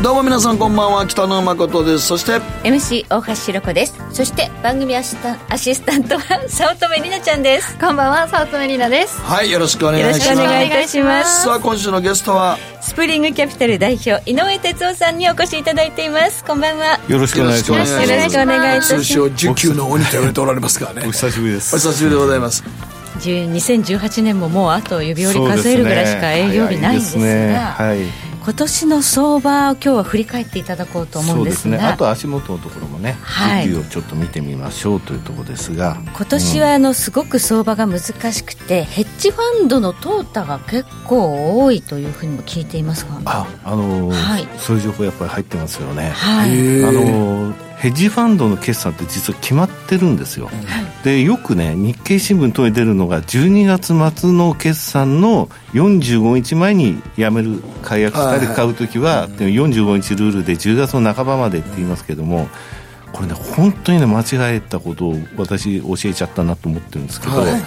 どうも皆さんこんばんは北野誠です。そして MC 大橋ひろ子です。そして番組アシスタンアシスタントは早乙女里奈ちゃんです。こんばんは早乙女里奈です。はいよろしくお願いよろしくおします願いいたします。さあ今週のゲストは？スプリングキャピタル代表井上哲夫さんにお越しいただいています。こんばんは。よろしくお願いします。よろしくお願いいたします。通称19級の鬼と言われておられますからねお久しぶりでおす。久しぶりでございます。10 2018年ももうあと指折り数えるぐらいしか営業日ないんですが。ね、はい。今年の相場を今日は振り返っていただこうと思うんですが。そうですね。あと足元のところもね、はい。をちょっと見てみましょうというところですが、今年はあのすごく相場が難しくて、ヘッジファンドの淘汰が結構多いというふうにも聞いていますが。あ、あのーはい。そういう情報やっぱり入ってますよね。はい、あのーヘッジファンドの決算って実は決まってるんですよ。でよくね日経新聞等に出るのが12月末の決算の45日前に辞める解約したり買う時は、でも45日ルールで10月の半ばまでって言いますけどもこれね本当にね間違えたことを私教えちゃったなと思ってるんですけど、はい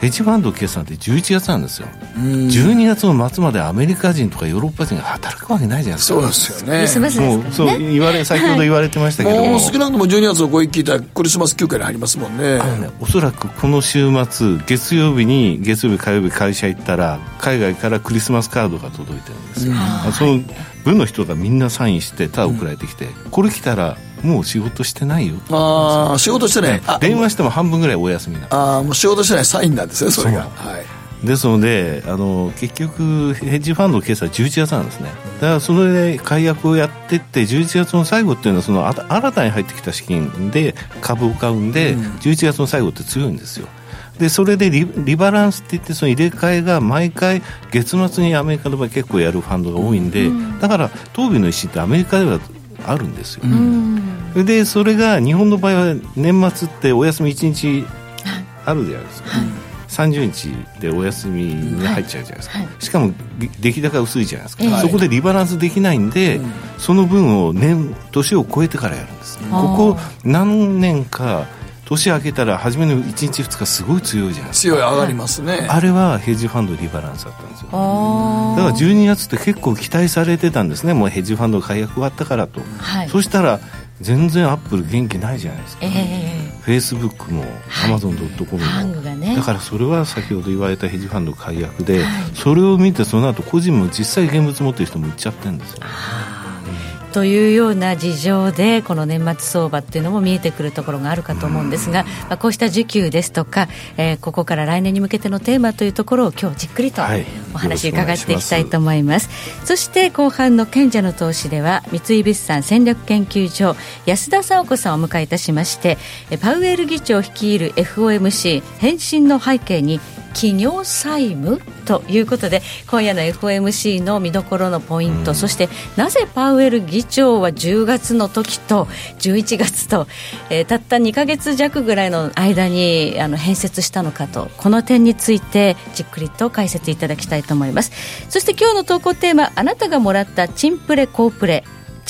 ヘッジファンド決算って11月なんですよ。うん。12月の末までアメリカ人とかヨーロッパ人が働くわけないじゃないですか。そうですよね。もうそうですからね。言われ先ほど言われてましたけども、もう少なくとも12月を超え聞いたらクリスマス休暇に入りますもんね。あのね、おそらくこの週末月曜日に月曜日火曜日会社行ったら海外からクリスマスカードが届いてるんですよ、あその部の人がみんなサインしてただ送られてきて、これ来たらもう仕事してないよああ仕事してない。あ電話しても半分ぐらいお休みなの。ああもう仕事してないサインなんですねそれがはい。ですのであの結局ヘッジファンドの決算は11月なんですね。だからそれで解約をやってって11月の最後っていうのはそのあ新たに入ってきた資金で株を買うんで、11月の最後って強いんですよ。でそれでリリバランスって言ってその入れ替えが毎回月末にアメリカの場合結構やるファンドが多いんで、だから当備の石ってアメリカではあるんですよ、でそれが日本の場合は年末ってお休み1日あるじゃないですか、30日でお休みに入っちゃうじゃないですか、しかもぎ出来高薄いじゃないですか、はいそこでリバランスできないんで、その分を年年を超えてからやるんです、ここ何年か年明けたら初めの1日2日すごい強いじゃないです強い上がりますね。かあれはヘッジファンドリバランスだったんですよ。あだから12月って結構期待されてたんですね。もうヘッジファンド解約終わったからと、はい。そしたら全然アップル元気ないじゃないですか、ええ。フェイスブックも。アマゾンドットコムハンもグがね。だからそれは先ほど言われたヘッジファンド解約で、それを見てその後個人も実際現物持ってる人も売っちゃってるんですよというような事情でこの年末相場っていうのも見えてくるところがあるかと思うんですが、まあ、こうした需給ですとか、えーここから来年に向けてのテーマというところを今日じっくりとはい。お話伺っていきたいと思います,、そして後半の賢者の投資では三井物産戦略研究所安田沙子さんをお迎えいたしましてえパウエル議長率いる FOMC 返信の背景に企業債務ということで今夜の FOMC の見どころのポイント、そしてなぜパウエル議長は10月の時と11月と、えーたった2か月弱ぐらいの間にあの変説したのかとこの点についてじっくりと解説いただきたいと思います。そして今日の投稿テーマあなたがもらったチンプレコープレ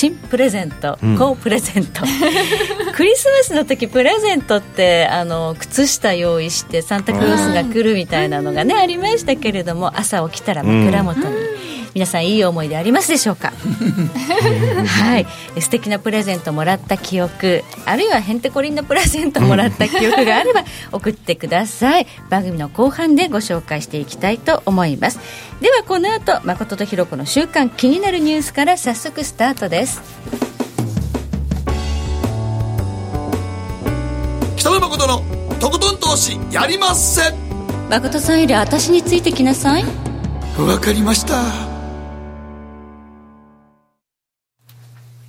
チンプレゼント、うん。コープレゼント。クリスマスの時プレゼントってあの靴下用意してサンタクロースが来るみたいなのがねありましたけれども朝起きたら枕元に、皆さんいい思い出ありますでしょうか？はい。素敵なプレゼントもらった記憶あるいはへんてこりんなプレゼントもらった記憶があれば 送ってください。番組の後半でご紹介していきたいと思います。ではこの後誠とひろ子の週間気になるニュースから早速スタートです。北野誠のとことん投資やりまっせ。誠さんより私についてきなさい。わかりました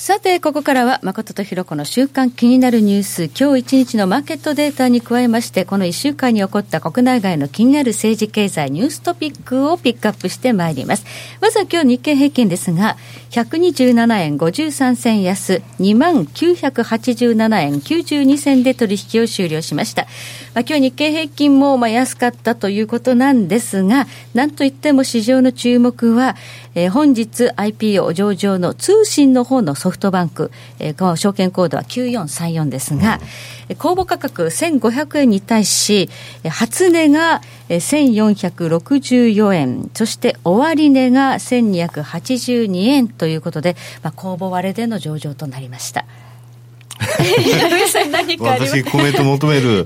さて、ここからは、誠とひろこの週間気になるニュース、今日一日のマーケットデータに加えまして、この1週間に起こった国内外の気になる政治経済ニューストピックをピックアップしてまいります。まずは今日日経平均ですが、127円53銭安、2987円92銭で取引を終了しました。まあ、今日日経平均もまあ安かったということなんですが、なんといっても市場の注目は、えー、本日 IPO 上場の通信の方のソフトバンク、えー、この証券コードは9434ですが、うん、公募価格1500円に対し、初値が1464円、そして終値が1282円ということで、まあ、公募割れでの上場となりました。私コメント求める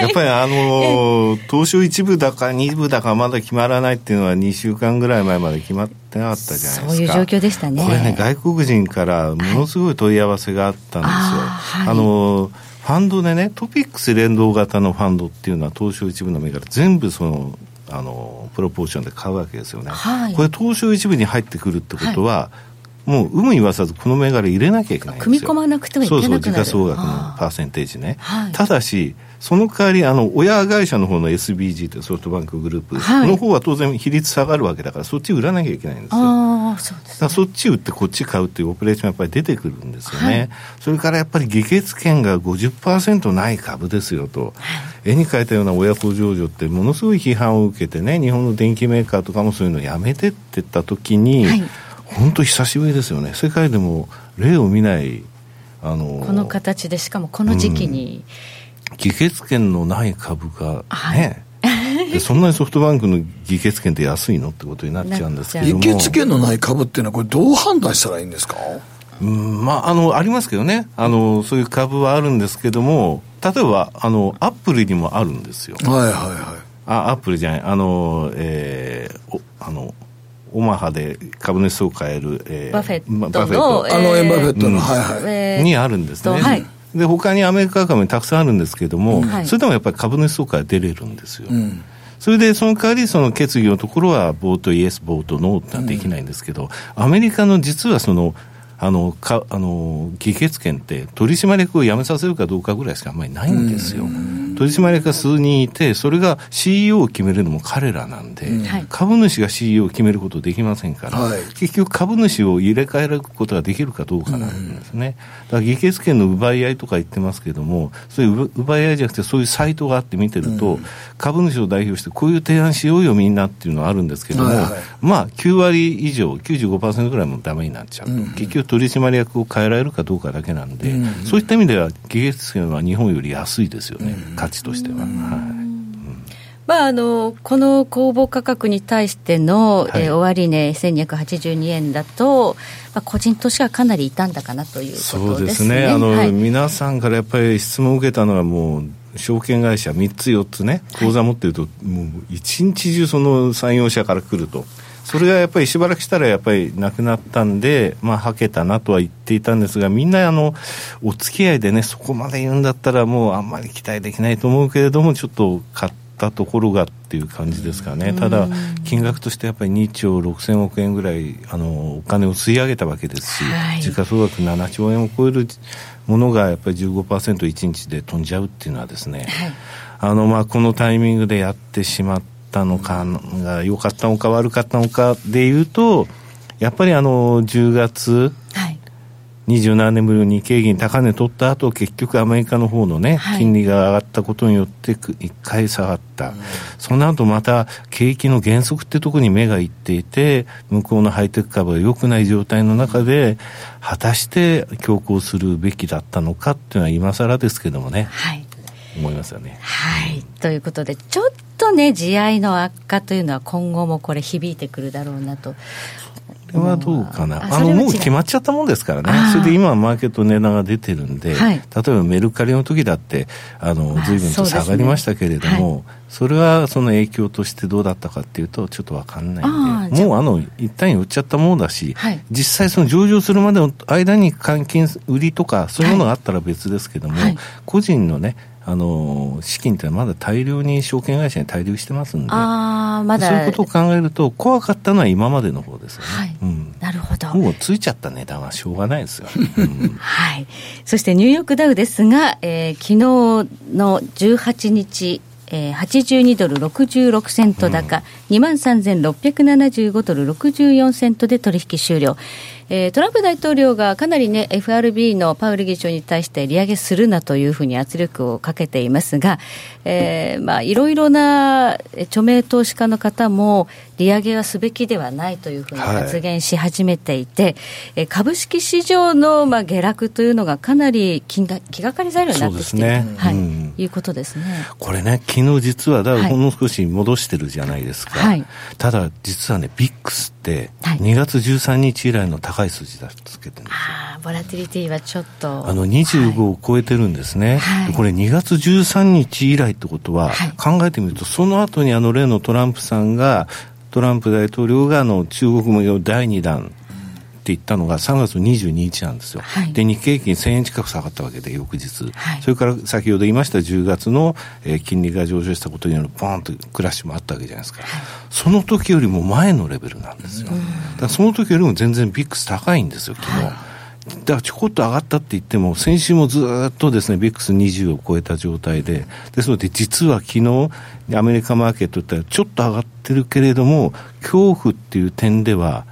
やっぱりあの東証一部だか二部だかまだ決まらないっていうのは2週間ぐらい前まで決まってなかったじゃないですか。そういう状況でしたね。これね外国人からものすごい問い合わせがあったんですよ、はい、あのファンドでねトピックス連動型のファンドっていうのは東証一部の銘柄全部そのあのプロポーションで買うわけですよね、はい、これ東証一部に入ってくるってことは、はい。もう有無言わさずこの銘柄入れなきゃいけないんですよ。組み込まなくてはいけなくなる。そうそう時価総額のパーセンテージね、はい、ただしその代わりあの親会社の方の SBG というソフトバンクグループ、はの方は当然比率下がるわけだからそっち売らなきゃいけないんですよ。あそうです、ね、そっち売ってこっち買うっていうオペレーションやっぱり出てくるんですよね、はい、それからやっぱり議決権が50%ない株ですよと、絵に描いたような親子上場ってものすごい批判を受けてね日本の電機メーカーとかもそういうのやめてってった時に、はい。本当久しぶりですよね。世界でも例を見ないあのこの形でしかもこの時期に、うん、議決権のない株がね、はい、そんなにソフトバンクの議決権って安いのってことになっちゃうんですけども。議決権のない株っていうのはこれどう判断したらいいんですか？うん、まあ、あの、ありますけどね。あの、そういう株はあるんですけども、例えば、あの、アップルにもあるんですよ。はいはいはい。あ、アップルじゃない、あの、えー、おあの、オマハで株主総会える、えー、バフェットの、バフェット、あのエンバフェットの、はいはい、にあるんですね、はい、で他にアメリカ株にたくさんあるんですけれども、うん、それでもやっぱり株主総会出れるんですよ、うん、それでその代わりその決議のところは vote yes vote no ってのはできないんですけど、うん、アメリカの実はそのあのかあの議決権って取締役を辞めさせるかどうかぐらいしかあんまりないんですよ。取締役が数人いて、それが CEO を決めるのも彼らなんで、うん、株主が CEO を決めることできませんから、はい、結局株主を入れ替えることができるかどうかなんですね。だから議決権の奪い合いとか言ってますけども、そういう奪い合いじゃなくて、そういうサイトがあって見てると、うん、株主を代表してこういう提案しようよみんなっていうのはあるんですけども、はいはい、まあ9割以上、95%ぐらいもダメになっちゃう。うん、結局取締役を変えられるかどうかだけなんで、そういった意味では議決権は日本より安いですよね。価値としては。はいまあ、あのこの公募価格に対しての、はい、えー、終値1282円だと、まあ、個人としてはかなり傷んだかなということですね。そうですねあの、はい、皆さんからやっぱり質問を受けたのはもう証券会社3つ4つね口座持ってると、はい、もう一日中その産業者から来ると。それがやっぱりしばらくしたらやっぱりなくなったんで、まあ、はけたなとは言っていたんですが、みんなあの、お付き合いでね、そこまで言うんだったらもうあんまり期待できないと思うけれども、ちょっと買ったところがっていう感じですかね。ただ、金額としてやっぱり2兆6000億円ぐらい、あの、お金を吸い上げたわけですし、はい、時価総額7兆円を超えるものがやっぱり 15%1 日で飛んじゃうっていうのはですね、はい、あの、まあ、このタイミングでやってしまって、ったのかが良かったのか悪かったのかでいうとやっぱりあの10月、はい、27年ぶりに日経銀高値取った後結局アメリカの方のね、はい、金利が上がったことによって一回下がった、うん、その後また景気の減速ってところに目がいっていて向こうのハイテク株が良くない状態の中で果たして強行するべきだったのかっていうのは今更ですけどもね、はい、思いますよね。はい。ということでちょっとね、地合いの悪化というのは今後もこれ響いてくるだろうなと。それはどうかな。あの、もう決まっちゃったもんですからね。それで今はマーケット値段が出てるんで、はい、例えばメルカリの時だって、あの、随分と下がりましたけれども、それはその影響としてどうだったかっていうと、ちょっとわかんないんで、もうあの、一旦売っちゃったものだし、はい、実際その上場するまでの間に換金売りとか、そういうものがあったら別ですけども、個人のね、あの資金ってまだ大量に証券会社に滞留してますんで。あまだ。そういうことを考えると怖かったのは今までの方ですよね、はい。うん、なるほど。もうついちゃった値段はしょうがないですよ。うん。はい。そしてニューヨークダウですが、えー昨日の18日、えー、82ドル66セント高、23,675ドル64セントで取引終了。えートランプ大統領がかなりね、FRB のパウエル議長に対して利上げするなというふうに圧力をかけていますが、えーまあ、いろいろなえー著名投資家の方も、利上げはすべきではないというふうにはい発言し始めていて、えー株式市場のまあ下落というのがかなり気が気がかり材料になってきているねはいうんいうことですね。これね、昨日実はダウはいほんの少し戻してるじゃないですか。はい。ただ、実はね、ビックスって、はい。2月13日以来の高い数字だとつけてるんですよ。ああ、ボラティリティはちょっと。あの25を超えてるんですね、はい。でこれ2月13日以来ってことは、はい。考えてみると、その後にあの例のトランプさんが、トランプ大統領があの中国向けの第2弾って言ったのが3月の22日なんですよ、はい。で日経平均1000円近く下がったわけで、翌日、はい。それから先ほど言いました10月の、えー金利が上昇したことによるポーンとクラッシュもあったわけじゃないですか、その時よりも前のレベルなんですよ、だからその時よりも全然ビックス高いんですよ、昨日。だからちょこっと上がったって言っても、先週もずーっとですね、ビックス20を超えた状態で、ですので実は昨日、アメリカマーケットってちょっと上がってるけれども、恐怖っていう点では、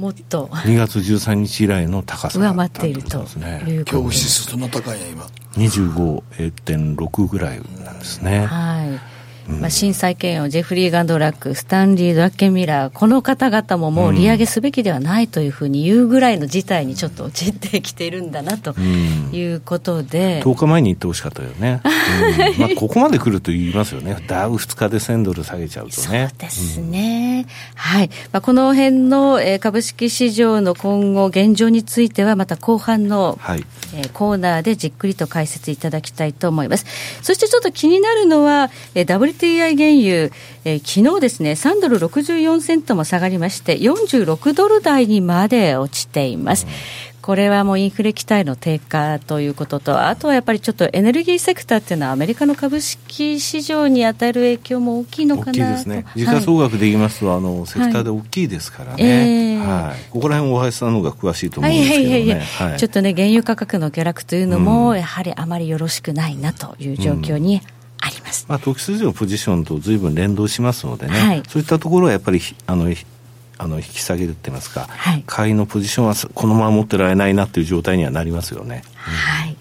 もっと2月13日以来の高さだ上回っているとことですね。いう恐怖指数そんな高いんや今25.6ぐらいなんですね。はい。まあ、震災権をジェフリー・ガンドラック、スタンリー・ドラッケンミラー、この方々ももう利上げすべきではないというふうに言うぐらいの事態にちょっと陥ってきているんだなということで、10日前に言ってほしかったよね。うんまあ、ここまで来ると言いますよね。ダウ2日で1000ドル下げちゃうとそうね。ですね。はい。まあ、この辺の、えー株式市場の今後現状については、また後半の、はい。えーコーナーでじっくりと解説いただきたいと思います。そしてちょっと気になるのは、えー WTI 原油、えー昨日ですね、3ドル64セントも下がりまして、46ドル台にまで落ちています。これはもうインフレ期待の低下ということと、あとはやっぱりちょっとエネルギーセクターっていうのは、アメリカの株式市場に与える影響も大きいのかなと。大きいですね。時はい価総額で言いますと、あの、セクターで大きいですからね。ええはい。ここら辺、大橋さんの方が詳しいと思うんはいですけどね。はいはいはい、はいちょっとね、原油価格の下落というのも、やはりあまりよろしくないなという状況にあります。まあ、特殊のポジションと随分連動しますのでね、はいそういったところはやっぱりひあのひあの引き下げるって言いますか、はい買いのポジションはこのまま持ってられないなっていう状態にはなりますよね。はい。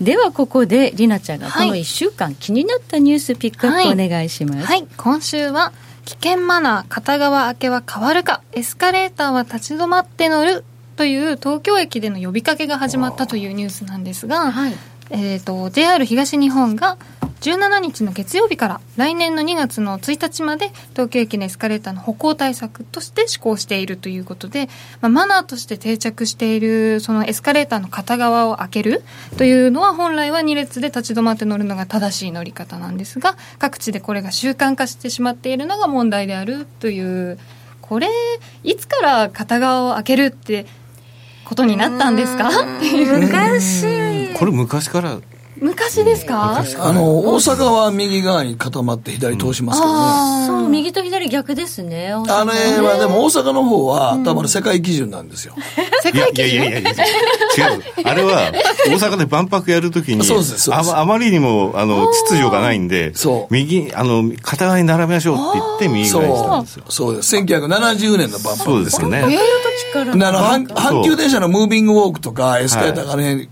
ではここでりなちゃんがこの1週間気になったニュースピックアップお願いします。はい、今週は危険マナー片側明けは変わるかエスカレーターは立ち止まって乗るという東京駅での呼びかけが始まったというニュースなんですが、はいえー、と JR 東日本が17日の月曜日から来年の2月の1日まで東京駅のエスカレーターの歩行対策として施行しているということで、まあ、マナーとして定着しているそのエスカレーターの片側を開けるというのは本来は2列で立ち止まって乗るのが正しい乗り方なんですが各地でこれが習慣化してしまっているのが問題であるというこれいつから片側を開けるってことになったんですか？っていう。昔これ昔から昔ですか？あの大阪は右側に固まって左通しますからね、あー。そう右と左逆ですね。大阪。あれはでも大阪の方は多分世界基準なんですよ、世界基準？いやいやいやいや違う。あれは大阪で万博やるときにそうですそうです。あまあまりにもあの秩序がないんでそう。右あの片側に並べましょうって言って右そ側にしたんですよ。う。そうです。1970年の万博そうですよね。か。らであの阪急電車のムービングウォークとかエスカレーターがね、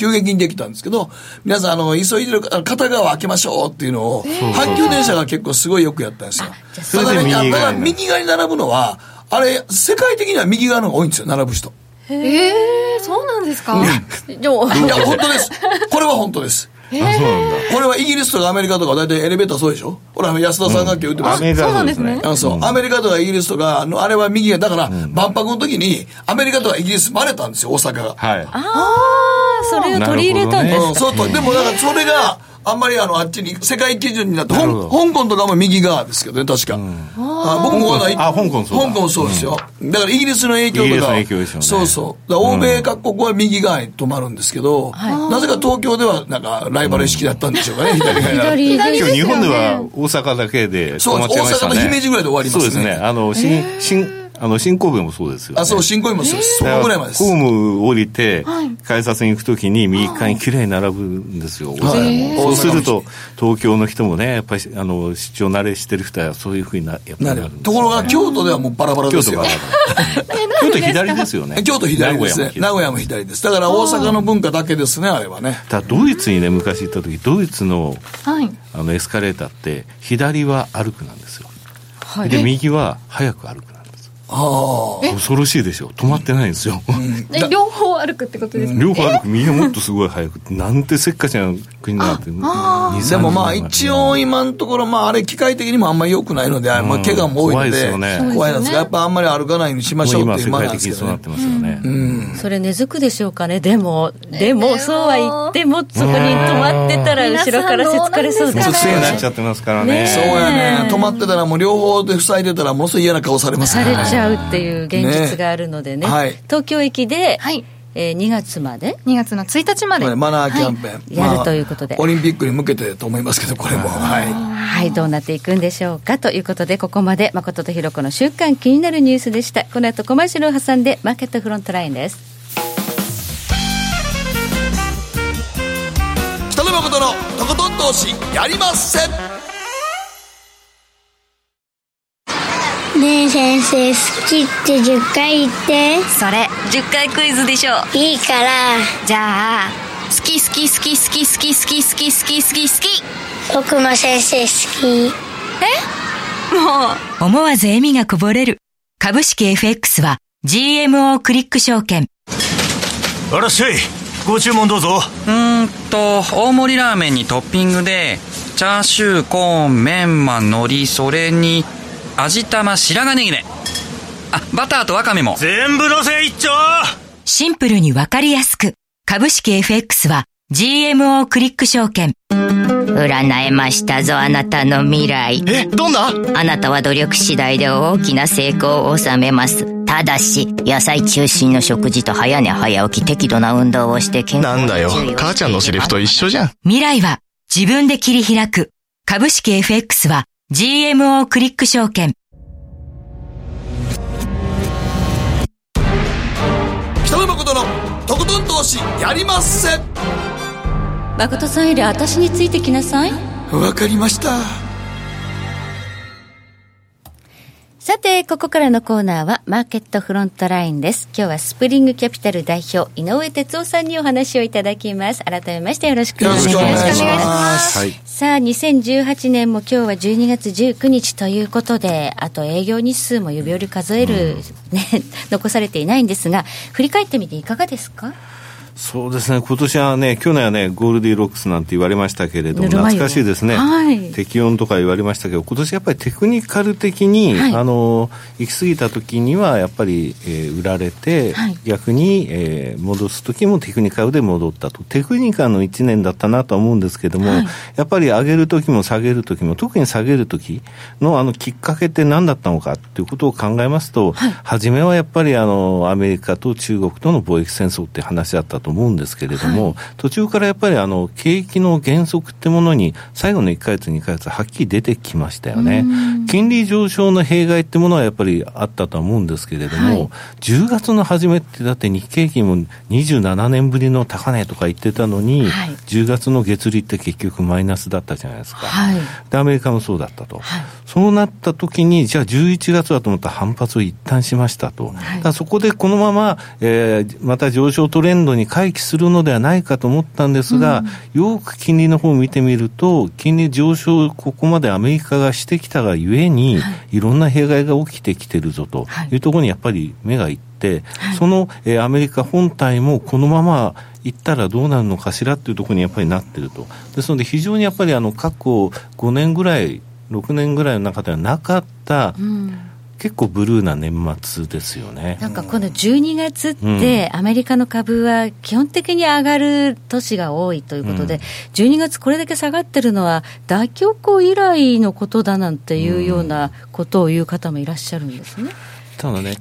急激にできたんですけど、皆さん、あの、急いでる片側開けましょうっていうのを、阪急電車が結構すごいよくやったんですよ。だね右側にただ右側に並ぶのは、あれ、世界的には右側の方が多いんですよ、並ぶ人。ええそうなんですか、いや、本当です。これは本当です。あそうなんだ。これはイギリスとかアメリカとか大体エレベーターそうでしょ？ほら、安田さんが今日言ってます。アメリカそうなんですね。あそう、アメリカとかイギリスとか、あのあれは右が、だから、万博の時に、アメリカとかイギリスバレたんですよ、大阪が。はいああ、それを取り入れたんですうん、そうと、でもだからそれが、あんまりあの、あっちに、世界基準になって、香香港とかも右側ですけどね、確か。あ僕もあのあ香港そうだ香港そうですよ。だからイギリスの影響イギリスのとか。影響ですよねそうそう。だから欧米各国は右側に止まるんですけど、なぜか東京ではなんかライバル意識だったんでしょうかね、左側に今日日本では大阪だけで止まっちゃいましたね。そう大阪と姫路ぐらいで終わりますねそうですね。あの、新、新、あの新神戸もそうですよ、ね、あそう新神戸もそうです。そこぐらいまでです。ホーム降りて、改札に行くときに右側に綺麗に並ぶんですよ、大阪もそうすると東京の人もねやっぱりあの出張慣れしてる人はそういうふうになやっぱなりなるんでする。ところが京都ではもうバラバラですよ。京都が京都左ですよね。京都左ですね。名古屋も左です。だから大阪の文化だけですねあれはね。だドイツにね昔行った時ドイツのはい。あのエスカレーターって左は歩くなんですよ、はい。で右は早く歩くあ恐ろしいでしょ。止まってないんですよ、え両方歩くってことですか両方歩く。右はもっとすごい早く。なんてせっかちな国になってあでもまあ一応今のところまああれ機械的にもあんまり良くないので、まあ怪我も多いので怖いですよね。怖いなんですがやっぱあんまり歩かないようにしましょうっていうマナーですけどねそうなってますよね、それ根付くでしょうかね。でもでもそうは言ってもそこに止まってたら後ろからせつかれそうですね。癖になっちゃってますからね。ねそうやね。止まってたらもう両方で塞いでたらものすごい嫌な顔されますさねれちゃうっていう現実があるのでね。ね。はい。東京駅で、はい。えー2月まで。2月の1日まで、マナーキャンペーン、い。やるということで。オリンピックに向けてと思いますけどこれも。はいはい、どうなっていくんでしょうかということで、ここまで誠とひろ子の週間気になるニュースでした。この後コマーシャルを挟んで、マーケットフロントラインです。北野誠のとことん投資やりませんねえ先生好きって10回言って。それ10回クイズでしょいいから。じゃあ好き好き好き好き好き好き好き好き好き好き。僕も先生好き。もう。思わず笑みがこぼれる。株式 FX は GMO クリック証券。あらっしゃいご注文どうぞ。うーんと大盛りラーメンにトッピングでチャーシューコーンメンマ海苔それに味玉白髪ネギね。あバターとワカメも。全部のせ一丁。シンプルにわかりやすく。株式 FX は GMO クリック証券。占えましたぞあなたの未来。えどんな？あなたは努力次第で大きな成功を収めます。ただし野菜中心の食事と早寝早起き適度な運動をして健康なんだよ。母ちゃんのセリフと一緒じゃん。未来は自分で切り開く。株式 FX は GMO クリック証券。北野誠のとことん投資やりません誠さんより私についてきなさい。わかりましたさて、ここからのコーナーは、マーケットフロントラインです。今日はスプリングキャピタル代表、井上哲夫さんにお話をいただきます。改めましてよろしくおよろ願いします。しくお願いしますはいさあ、2018年も今日は12月19日ということで、あと営業日数も指折り数える、ね、残されていないんですが、振り返ってみていかがですか？そうですね、今年はね、去年はね、ゴールディロックスなんて言われましたけれども、懐かしいですね、はい。適温とか言われましたけど、今年やっぱりテクニカル的に、はい。あの行き過ぎた時には、やっぱり、えー売られて、はい。逆に、えー戻す時もテクニカルで戻ったと、テクニカルの1年だったなとは思うんですけども、はい。やっぱり上げる時も下げる時も、特に下げる時のあのきっかけって何だったのかということを考えますと、初めはやっぱりあのアメリカと中国との貿易戦争って話だったと思うんですけれども、途中からやっぱりあの景気の減速ってものに最後の1ヶ月、2ヶ月はっきり出てきましたよね。金利上昇の弊害ってものはやっぱりあったとは思うんですけれども、10月の初めってだって日経平均も27年ぶりの高値とか言ってたのに、はい10月の月利って結局マイナスだったじゃないですか。はい。で、アメリカもそうだったと。はいそうなった時に、じゃあ11月だと思ったら反発を一旦しましたと。だそこでこのまま、えーまた上昇トレンドに回帰するのではないかと思ったんですが、よく金利の方を見てみると、金利上昇をここまでアメリカがしてきたがゆえに、い、ろんな弊害が起きてきてるぞとはい。いうところにやっぱり目がいって、その、えーアメリカ本体もこのまま行ったらどうなるのかしらっていうところにやっぱりなってると。ですので非常にやっぱりあの過去5年ぐらい、6年ぐらいの中ではなかった、結構ブルーな年末ですよね。なんかこの12月って、アメリカの株は基本的に上がる年が多いということで、12月これだけ下がってるのは、大恐慌以来のことだなんていうようなことを言う方もいらっしゃるんですね。ただね、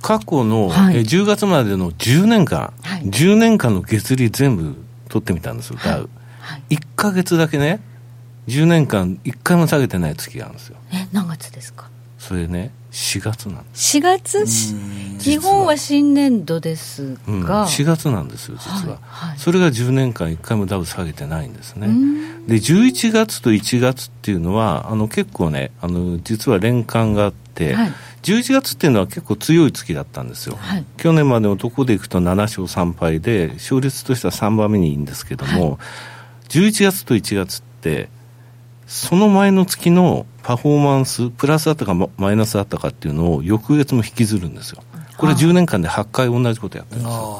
過去の、はい。えー10月までの10年間、はい。10年間の月利全部取ってみたんですよ、ダウ。はい、1ヶ月だけね、10年間1回も下げてない月があるんですよ。え、何月ですか？それね4月なんです。4月？日本は新年度ですが、うん、4月なんですよ実は、はい。はい、それが10年間1回もダウ下げてないんですね。で11月と1月っていうのはあの結構ねあの実は連関があって、はい。11月っていうのは結構強い月だったんですよ、はい、去年までのところでいくと7勝3敗で勝率としては3番目にいいんですけども、はい、11月と1月ってその前の月のパフォーマンスプラスだったかマイナスだったかっていうのを翌月も引きずるんですよ。これは10年間で8回同じことやってるんですよ。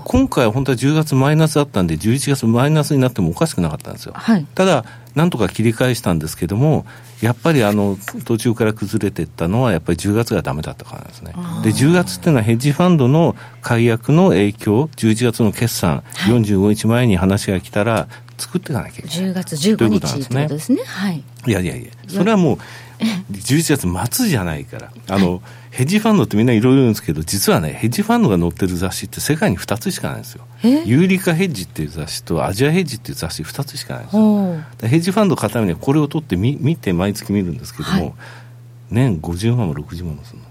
今回は本当は10月マイナスだったんで11月マイナスになってもおかしくなかったんですよ、はい、ただなんとか切り返したんですけどもやっぱりあの途中から崩れていったのはやっぱり10月がダメだったからなんですね。で10月っていうのはヘッジファンドの解約の影響11月の決算、はい、45日前に話が来たら作っていかなきゃいけない。10月15日ということですね。はい。いやいやいや。それはもう11月末じゃないから。あの、はいヘッジファンドってみんないろいろ言うんですけど、実はね、ヘッジファンドが載ってる雑誌って世界に2つしかないんですよ。有利化ヘッジっていう雑誌とアジアヘッジっていう雑誌2つしかないんですよ。ヘッジファンド買うためにはこれを取ってみ見て毎月見るんですけども、はい、年50万も60万もするの。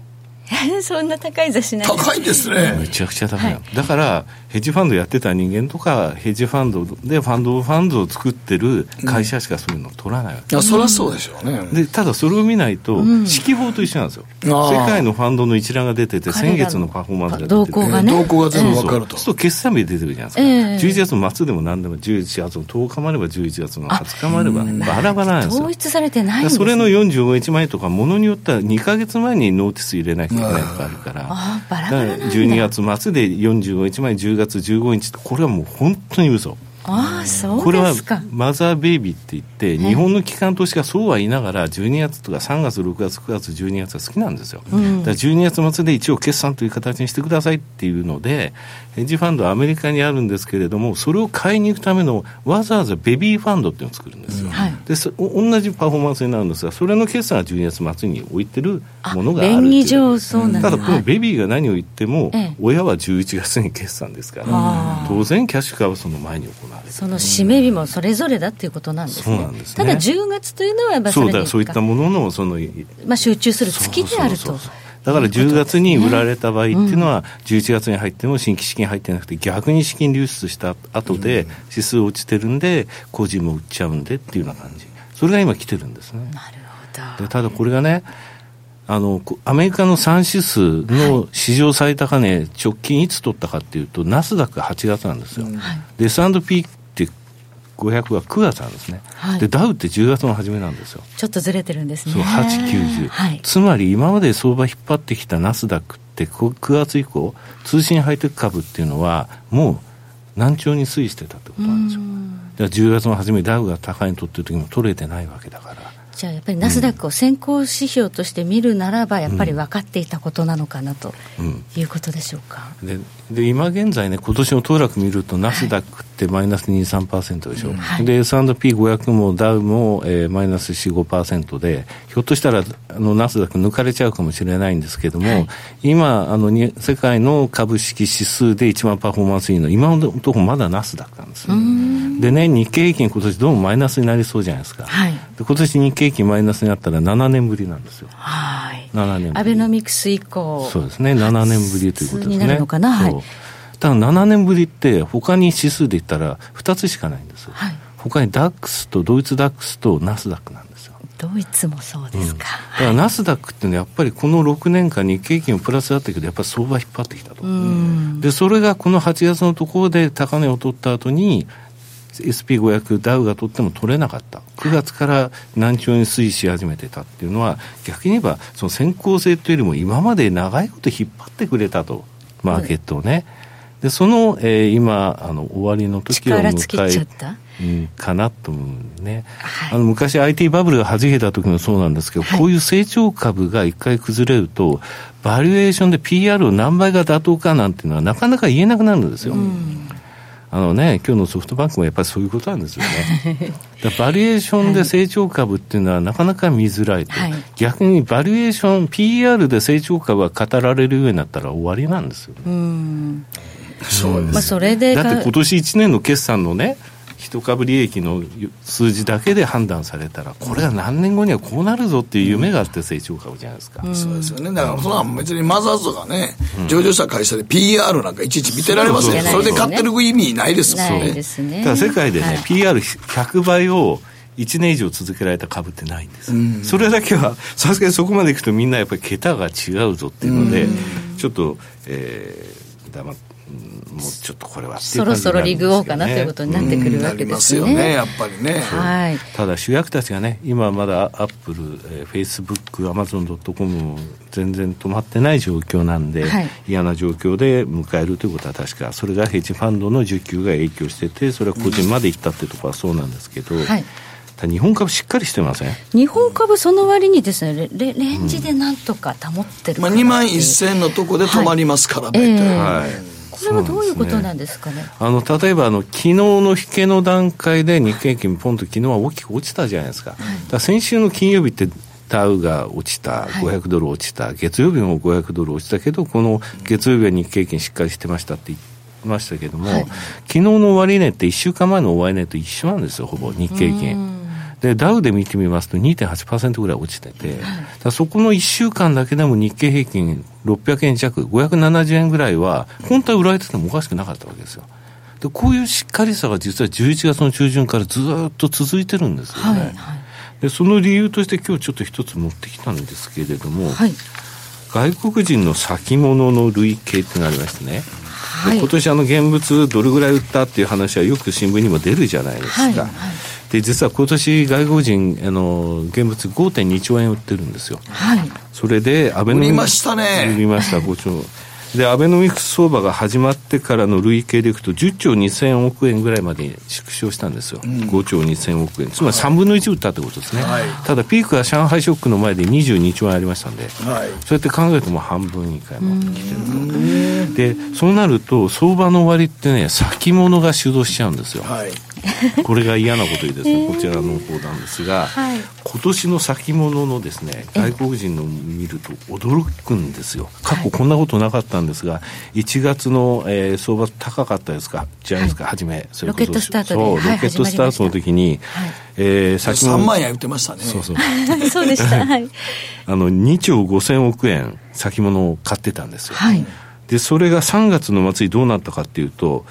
そんな高い雑誌なん高いですね。めちゃくちゃ高い、はい、だからヘッジファンドやってた人間とかヘッジファンドでファンドファンドを作ってる会社しかそういうのを取らないわけ、うん、そりゃそうでしょうね。でただそれを見ないと、指揮法と一緒なんですよ、うん、世界のファンドの一覧が出てて先月のパフォーマンスが出てて。動向がね。動向が全部分かると、そう決算日出てるじゃないですか、えー、11月末でも何でも11月の10日もあれば11月の20日もあればバラバラなんですよ。統一されてないんです、ね、それの45日前とかものによっては2か月前にノーティス入れないとかあるから。からあバラバラなん12月末で45日前10月15日これはもう本当に嘘。ああそうこれはマザーベイビーって言って、日本の機関投資家そうは言いながら12月とか3月6月9月12月が好きなんですよ、うん、だから12月末で一応決算という形にしてくださいっていうのでヘッジファンドはアメリカにあるんですけれどもそれを買いに行くためのわざわざベビーファンドっていうのを作るんですよ、うん。はい、で同じパフォーマンスになるんですがそれの決算が12月末に置いてるものがある便宜上そうなんただこのベビーが何を言っても、はい、親は11月に決算ですから、当然キャッシュ化はその前に行われる。その締め日もそれぞれだっていうことなんですね。すね。ただ10月というのはやっぱそうだそういったもののその、まあ、集中する月であると。だから10月に売られた場合っていうのは、11月に入っても新規資金入ってなくて、逆に資金流出した後で、指数落ちてるんで、個人も売っちゃうんでっていうような感じ、それが今来てるんですね。なるほど。でただこれがね、あのアメリカの3指数の史上最高値、直近いつ取ったかっていうと、ナスダック8月なんですよ。はい、で S&P 500は9月なんですね、はい、でダウって10月の初めなんですよ。ちょっとずれてるんですね。そう890、はい、つまり今まで相場引っ張ってきたナスダックって9月以降通信ハイテク株っていうのはもう難聴に推移してたってことなんですよ。だから10月の初めダウが高いに取ってる時も取れてないわけだからじゃあやっぱりナスダックを先行指標として見るならば、やっぱり分かっていたことなのかなということでしょうか。でで今現在ね、今年の騰落見ると、ナスダックってマイナス2、3%でしょ、はい、で S&P500 もダウも、えー、マイナス4、5%で、ひょっとしたらあのナスダック抜かれちゃうかもしれないんですけども、はい、今あのに、世界の株式指数で一番パフォーマンスいいのは、今のところまだナスダックなんですよ。でね、日経平均、今年どうもマイナスになりそうじゃないですか。はい、で今年日経平均マイナスになったら7年ぶりなんですよ。はい。7年アベノミクス以降。そうですね、7年ぶりということですね。になるのかな。はい。ただ7年ぶりって他に指数で言ったら2つしかないんですよ、はい、他にダックスとドイツダックスとナスダックなんですよ。ドイツもそうですか、うん、だからナスダックっていうのはやっぱりこの6年間日経金もプラスだったけどやっぱり相場引っ張ってきたと。でそれがこの8月のところで高値を取った後に SP500 ダウが取っても取れなかった。9月から難聴に推移し始めてたっていうのは逆に言えばその先行性というよりも今まで長いこと引っ張ってくれたと。マーケットをね、でその、えー、今あの終わりの時を迎えうん、かなと思うね、はい、あの昔 IT バブルがはじけた時もそうなんですけど、はい、こういう成長株が一回崩れるとバリエーションで PR を何倍が妥当かなんていうのはなかなか言えなくなるんですよ、うん、あのね今日のソフトバンクもやっぱりそういうことなんですよね。バリエーションで成長株っていうのはなかなか見づらいと、はい、逆にバリエーション PR で成長株が語られるようになったら終わりなんですよね、うんそうです、まあ、それでだって今年1年の決算のね一株利益の数字だけで判断されたら、これは何年後にはこうなるぞっていう夢があって成長株じゃないですか。うん、そうですよね。だから、そんな別にマザーズとかね、上場した会社で PR なんかいちいち見てられませんそれで買ってる意味ないですよね。ね。ただ世界でね、はい、PR100 倍を1年以上続けられた株ってないんです、うん、それだけはさすがにそこまでいくとみんなやっぱり桁が違うぞっていうので、うん、ちょっと、えー、黙ってもうちょっとこれは、そろそろリグオーかなということになってくるわけですね。よね、やっぱりね。はい。ただ主役たちがね、今まだアップル、フェイスブック、アマゾンドットコム全然止まってない状況なんで、はい、嫌な状況で迎えるということは確か、それがヘッジファンドの需給が影響してて、それは個人までいったっていうところはそうなんですけど、はい。日本株しっかりしてません？日本株その割にですねレレンジでなんとか保ってる、う。ん、まあ、2万1000のとこで止まりますから、はい、大体、はいこれはどういうことなんですかね？ねあの例えばあの昨日の引けの段階で日経平均ポンと昨日は大きく落ちたじゃないですか。はい、だ先週の金曜日ってダウが落ちた、500ドル落ちた、はい、月曜日も500ドル落ちたけど、この月曜日は日経平均しっかりしてましたって言ってましたけども、はい、昨日の終値って1週間前の終値と一緒なんですよ、ほぼ日経平均。で、ダウで見てみますと2.8%ぐらい落ちてて、はい、そこの1週間だけでも日経平均600円弱、570円ぐらいは、本当は売られててもおかしくなかったわけですよ。で、こういうしっかりさが実は11月の中旬からずっと続いてるんですよね。はいはい、で、その理由として今日ちょっと一つ持ってきたんですけれども、はい、外国人の先物の累計ってなりましてね、はい、今年あの現物どれぐらい売ったっていう話はよく新聞にも出るじゃないですか。はいはいで実は今年外国人あの現物5.2兆円売ってるんですよ。はい。それでアベノミクス売りましたね。売りました5兆。で、アベノミクス相場が始まってからの累計でいくと、10兆2000億円ぐらいまで縮小したんですよ、うん、5兆2000億円、つまり3分の1売ったってことですね、はい、ただ、ピークは上海ショックの前で22兆円ありましたんで、はい、そうやって考えると、もう半分以下になってきてると、でそうなると、相場の終わりってね、先物が主導しちゃうんですよ。はい これが嫌なことにですね、こちらの方なんですが、はい、今年の先物のですね外国人の見ると驚くんですよ。過去こんなことなかったんですが1月の、えー、相場高かったですか？じゃないですか、はい、初めそれこそロケットスタートそう、ロケットスタートの時に、はい。えー、先3万円売ってましたね。そうそう。そうでした、はい、あの2兆5000億円先物を買ってたんですよ、はい、でそれが3月の末にどうなったかっていうと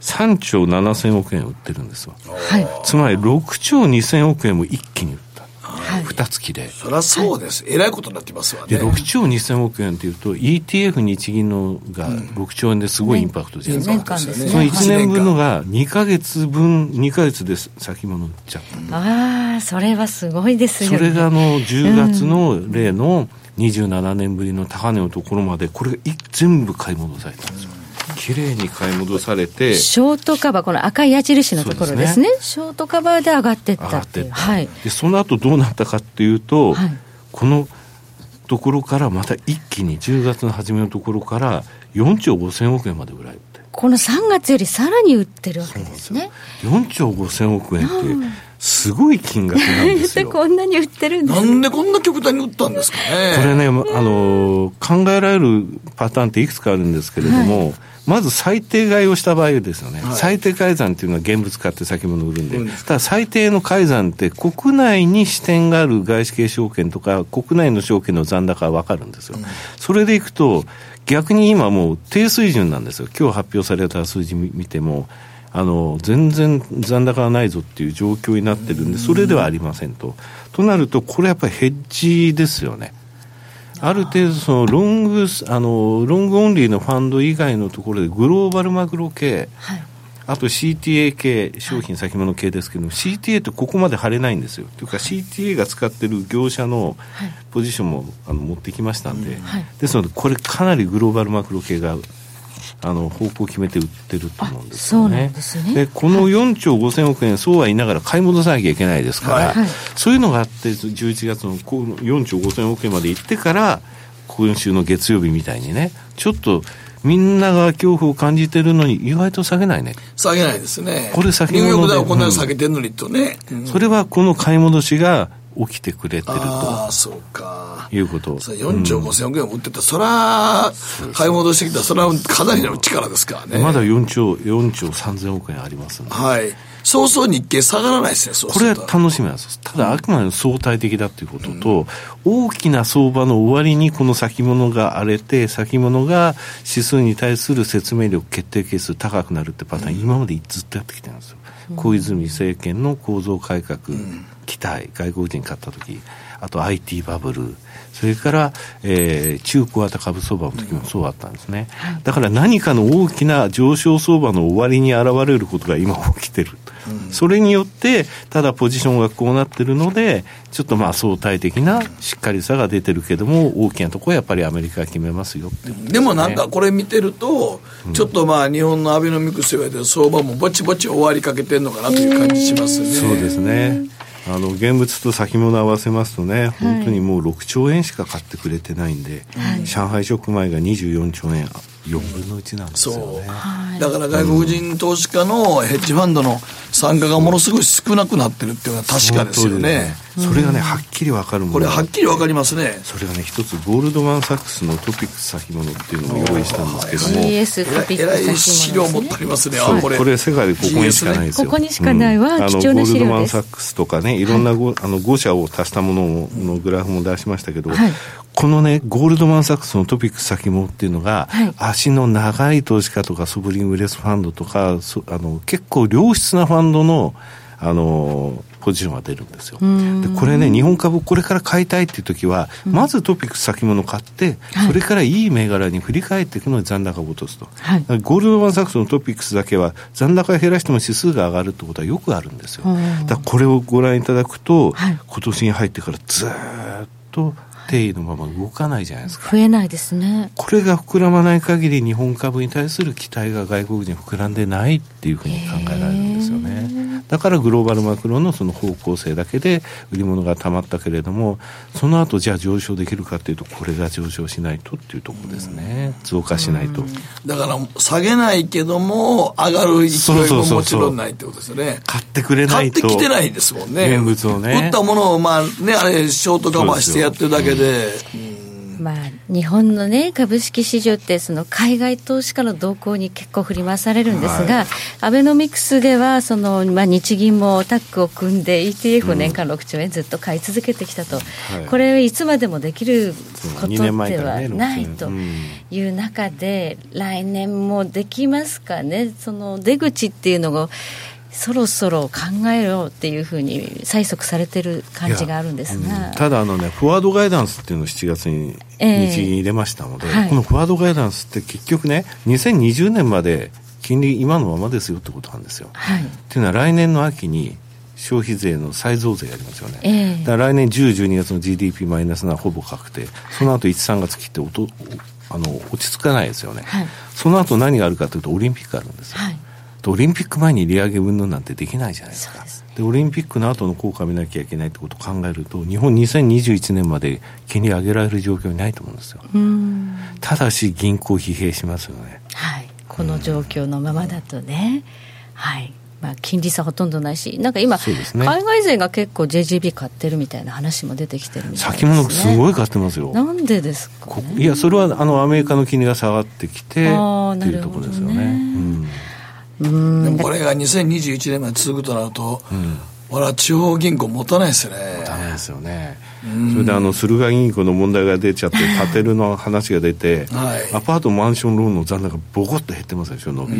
3兆7000億円売ってるんですよ、はい、つまり6兆2000億円も一気に売った、はい、2月で。そりゃそうです、はい、えらいことになってますわね。で6兆2000億円っていうと ETF 日銀のが6兆円ですごいインパクトじゃないですか、うん、その1年分のが2か月分2か月で先物売っちゃった、うん、ああそれはすごいですよ、ね、それがあの10月の例の27年ぶりの高値のところまでこれが全部買い戻されたんですよ、綺麗に買い戻されて。ショートカバーこの赤い矢印のところですね、ね、ショートカバーで上がっていったっていう。はい、でその後どうなったかっていうと、はい、このところからまた一気に10月の初めのところから4兆5000億円まで売られてこの3月よりさらに売ってるわけですね。す4兆5000億円って、すごい金額なんですよ。こんなに売ってるんですなんでこんな極端に売ったんですかね。これね、あの、考えられるパターンっていくつかあるんですけれども、はい。まず最低買いをした場合ですよね、はい、最低改ざんっていうのは現物買って先物売るんで、うん、ただ最低の改ざんって国内に支店がある外資系証券とか国内の証券の残高は分かるんですよ、うん、それでいくと逆に今もう低水準なんですよ今日発表された数字見てもあの全然残高がないぞっていう状況になってるんでそれではありませんと。となるとこれやっぱりヘッジですよね。ある程度そのロングあのロングオンリーのファンド以外のところでグローバルマグロ系、はい、あと CTA 系商品先物系ですけども、はい、CTA ってここまで貼れないんですよ。というか CTA が使ってる業者のポジションもあの持ってきましたんで、はい、ですのでこれかなりグローバルマクロ系があの方向を決めて売ってると思うんですよね。で、ね、この4兆5000億円、そうは言いながら買い戻さなきゃいけないですから、はい、そういうのがあって、11月の4兆5000億円まで行ってから、今週の月曜日みたいにね、ちょっとみんなが恐怖を感じてるのに、意外と下げないね。下げないですね。これ先物ニューヨークダウこんなに下げてるのにとね、うん、それはこの買い戻しが起きてくれてると。ああ、そうか。いうこと。4兆5000億円売ってた、そら、買い戻してきた、それはかなりの力ですからね。まだ4兆、4兆3000億円ありますはい。そうそう日経下がらないですね、そうこれは楽しみなんです。ただ、あくまで相対的だということと、大きな相場の終わりにこの先物が荒れて、先物が指数に対する説明力、決定係数高くなるってパターン、今までずっとやってきてるんですよ。小泉政権の構造改革、期待、外国人買った時あと IT バブル、それから、えー、中小型株相場の時もそうだったんですね。だから何かの大きな上昇相場の終わりに現れることが今起きてる。それによって、ただポジションがこうなってるので、ちょっとまあ相対的なしっかりさが出てるけども、大きなところはやっぱりアメリカが決めますよって、ね、でもなんかこれ見てると、ちょっとまあ日本のアベノミクスと言われてる相場もぼちぼち終わりかけてるのかなという感じしますね。そうですね。あの現物と先物合わせますとね、本当にもう6兆円しか買ってくれてないんで、はい、上海ショック前が24兆円、4分の1なんですよね。だから外国人投資家のヘッジファンドの参加がものすごい少なくなってるっていうのは確かですよね。それがね、はっきりわかるこれはっきりわかりますね。それがね、一つゴールドマン・サックスのトピックス先物っていうのを用意したんですけども。GS トピックス先物、えらい資料持ってありますね。これ。これ世界でここにしかないですよ。ここにしかないわ。貴重な資料です。ゴールドマン・サックスとかね、いろんなご、あの5社を足したもののグラフも出しましたけど、はい、このね、ゴールドマン・サックスのトピックス先物っていうのが、はい、足の長い投資家とかソブリン・ウェルスファンドとか、あの結構良質なファンドの、あのポジションが出るんですよ。でこれね、日本株これから買いたいっていう時は、うん、まずトピックス先物買って、はい、それからいい銘柄に振り替えていくのに残高を落とすと。はい、ゴールドマン・サックスのトピックスだけは残高を減らしても指数が上がるってことはよくあるんですよ。だからこれをご覧いただくと、はい、今年に入ってからずっと定位のまま動かないじゃないですか。増えないですね。これが膨らまない限り日本株に対する期待が外国人膨らんでないっていうふうに考えられるんですよね。だからグローバルマクロのその方向性だけで売り物がたまったけれども、その後じゃあ上昇できるかっていうと、これが上昇しないとっていうところですね。増加しないと。だから下げないけども、上がる勢いももちろんないってことですよね。買ってくれないと。買ってきてないですもんね。現物をね。売ったものを、まあね、あれ、ショートカバーしてやってるだけで。まあ、日本のね、株式市場って、その海外投資家の動向に結構振り回されるんですが、はい、アベノミクスでは、その、まあ、日銀もタッグを組んで、ETF を年間6兆円ずっと買い続けてきたと、うん、これ、いつまでもできることではないと。いう中で、来年もできますかね、その出口っていうのが、そろそろ考えようっていうふうに催促されてる感じがあるんですが、うん、ただあのねフォワードガイダンスっていうのを7月に日銀に入れましたので、えーはい、このフォワードガイダンスって結局ね2020年まで金利今のままですよってことなんですよ。はい、っていうのは来年の秋に消費税の再増税やりますよね、えー、だから来年10、12月の GDP マイナスなほぼ確定、その後1、3月切っておとあの落ち着かないですよね、はい、その後何があるかというと、オリンピックあるんですよ。はいオリンピック前に利上げ云々なんてできないじゃないですか。で、ね、オリンピックの後の効果を見なきゃいけないってことを考えると、日本2021年まで金利上げられる状況にないと思うんですよ。ただし、銀行疲弊しますよね。はい。この状況のままだとね。はい。まあ、金利差ほとんどないし、なんか今、ね、海外勢が結構 JGB 買ってるみたいな話も出てきてるみたいです、ね、先物すごい買ってますよ。なんでですか、ね、いや、それはあのアメリカの金利が下がってきてっていうところですよね。うんでもこれが2021年まで続くとなると、うん、俺は地方銀行持たないですよね。持たないですよね。それであの駿河銀行の問題が出ちゃって、建てるの話が出て、はい、アパート、マンションローンの残高がボコッと減ってますでしょ、伸び。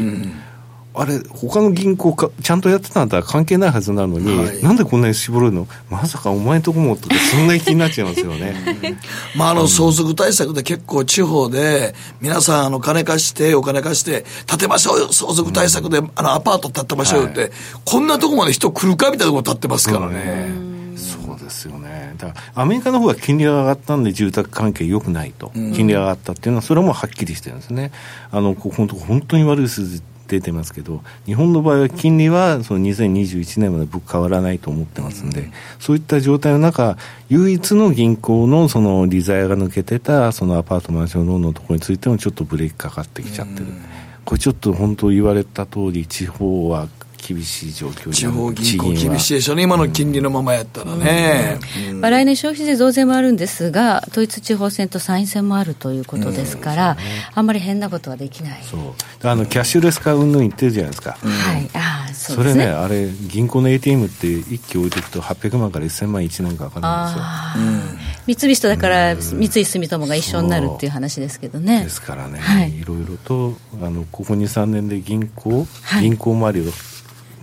うんあれ、他の銀行か、ちゃんとやってたんだったら関係ないはずなのに、はい、なんでこんなに絞るの？まさかお前んとこもとか、そんな気になっちゃいますよね。まあ、あの、相続対策で結構地方で、皆さん、あの、金貸して、お金貸して、建てましょうよ、相続対策で、あの、アパート建てましょうよって、はい、こんなとこまで人来るかみたいなとこ建ってますからね。そうですよね。だからアメリカの方が金利が上がったんで住宅関係良くないと、金利が上がったっていうのは、それはもうはっきりしてるんですね。あの、ここのとこ本当に悪い数字出てますけど、日本の場合は金利はその2021年まで僕変わらないと思ってますんで、うん、そういった状態の中、唯一の銀行のその利ざやが抜けてたそのアパートマンションローンのところについてもちょっとブレーキかかってきちゃってる。うん、これちょっと本当言われた通り、地方は厳しい状況地方銀行厳しいでしょうね、今の金利のままやったらね。まあ、来年消費税増税もあるんですが、統一地方選と参院選もあるということですから、あんまり変なことはできない。そうあのキャッシュレス化うんぬん言ってるじゃないですか。はい。ああ、そうですね。それね、あれ、銀行の ATM って一気置いていくと800万から1000万1年かかるんですよ。三菱とだから三井住友が一緒になるっていう話ですけどね。ですからね、はい、いろいろとあのここ2、3年で銀行、はい、銀行周りを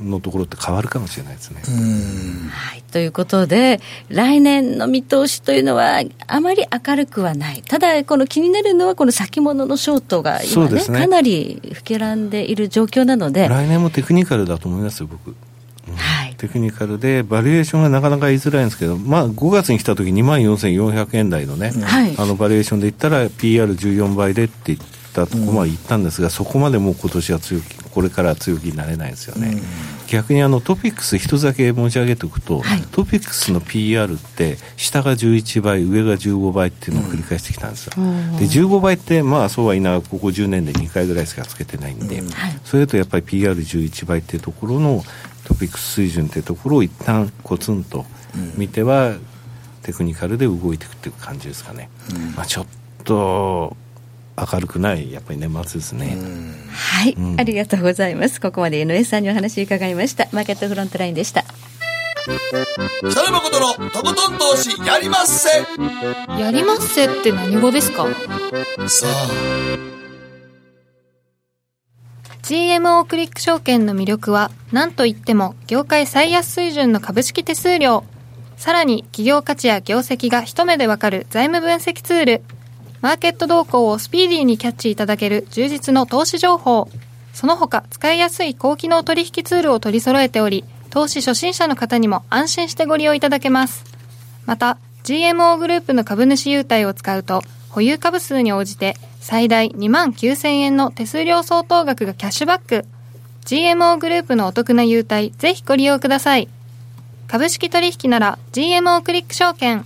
のところって変わるかもしれないですね。はい、ということで、来年の見通しというのは、あまり明るくはない、ただ、この気になるのは、この先物のショートが今ね、ね。かなり膨らんでいる状況なので、来年もテクニカルだと思いますよ、僕。はい、テクニカルで、バリエーションがなかなか言いづらいんですけど、まあ、5月に来た時2万4400円台のね、はい、あのバリエーションで言ったら、PR14 倍でって言って、たところまで行ったんですが、うん、そこまでもう今年は強気、これから強気になれないですよね。うん、逆にあのトピックス一つだけ申し上げておくと、はい、トピックスの PR って下が11倍上が15倍っていうのを繰り返してきたんですよ、うん、で15倍ってまあそうは言いながらここ10年で2回ぐらいしかつけてないんで、それだとやっぱり PR11 倍っていうところのトピックス水準っていうところを一旦コツンと見ては、テクニカルで動いていくっていう感じですかね、まあちょっと明るくないやっぱり年末ですね。はい、うん、ありがとうございます。ここまで NS さんにお話伺いました。マーケットフロントラインでした。北野誠のとことん投資やりまっせ。やりまっせって何語ですか？さあ。GMO クリック証券の魅力は何といっても業界最安水準の株式手数料。さらに企業価値や業績が一目でわかる財務分析ツールマーケット動向をスピーディーにキャッチいただける充実の投資情報。その他、使いやすい高機能取引ツールを取り揃えており、投資初心者の方にも安心してご利用いただけます。また、GMO グループの株主優待を使うと、保有株数に応じて最大2万9000円の手数料相当額がキャッシュバック。GMO グループのお得な優待、ぜひご利用ください。株式取引なら GMO クリック証券。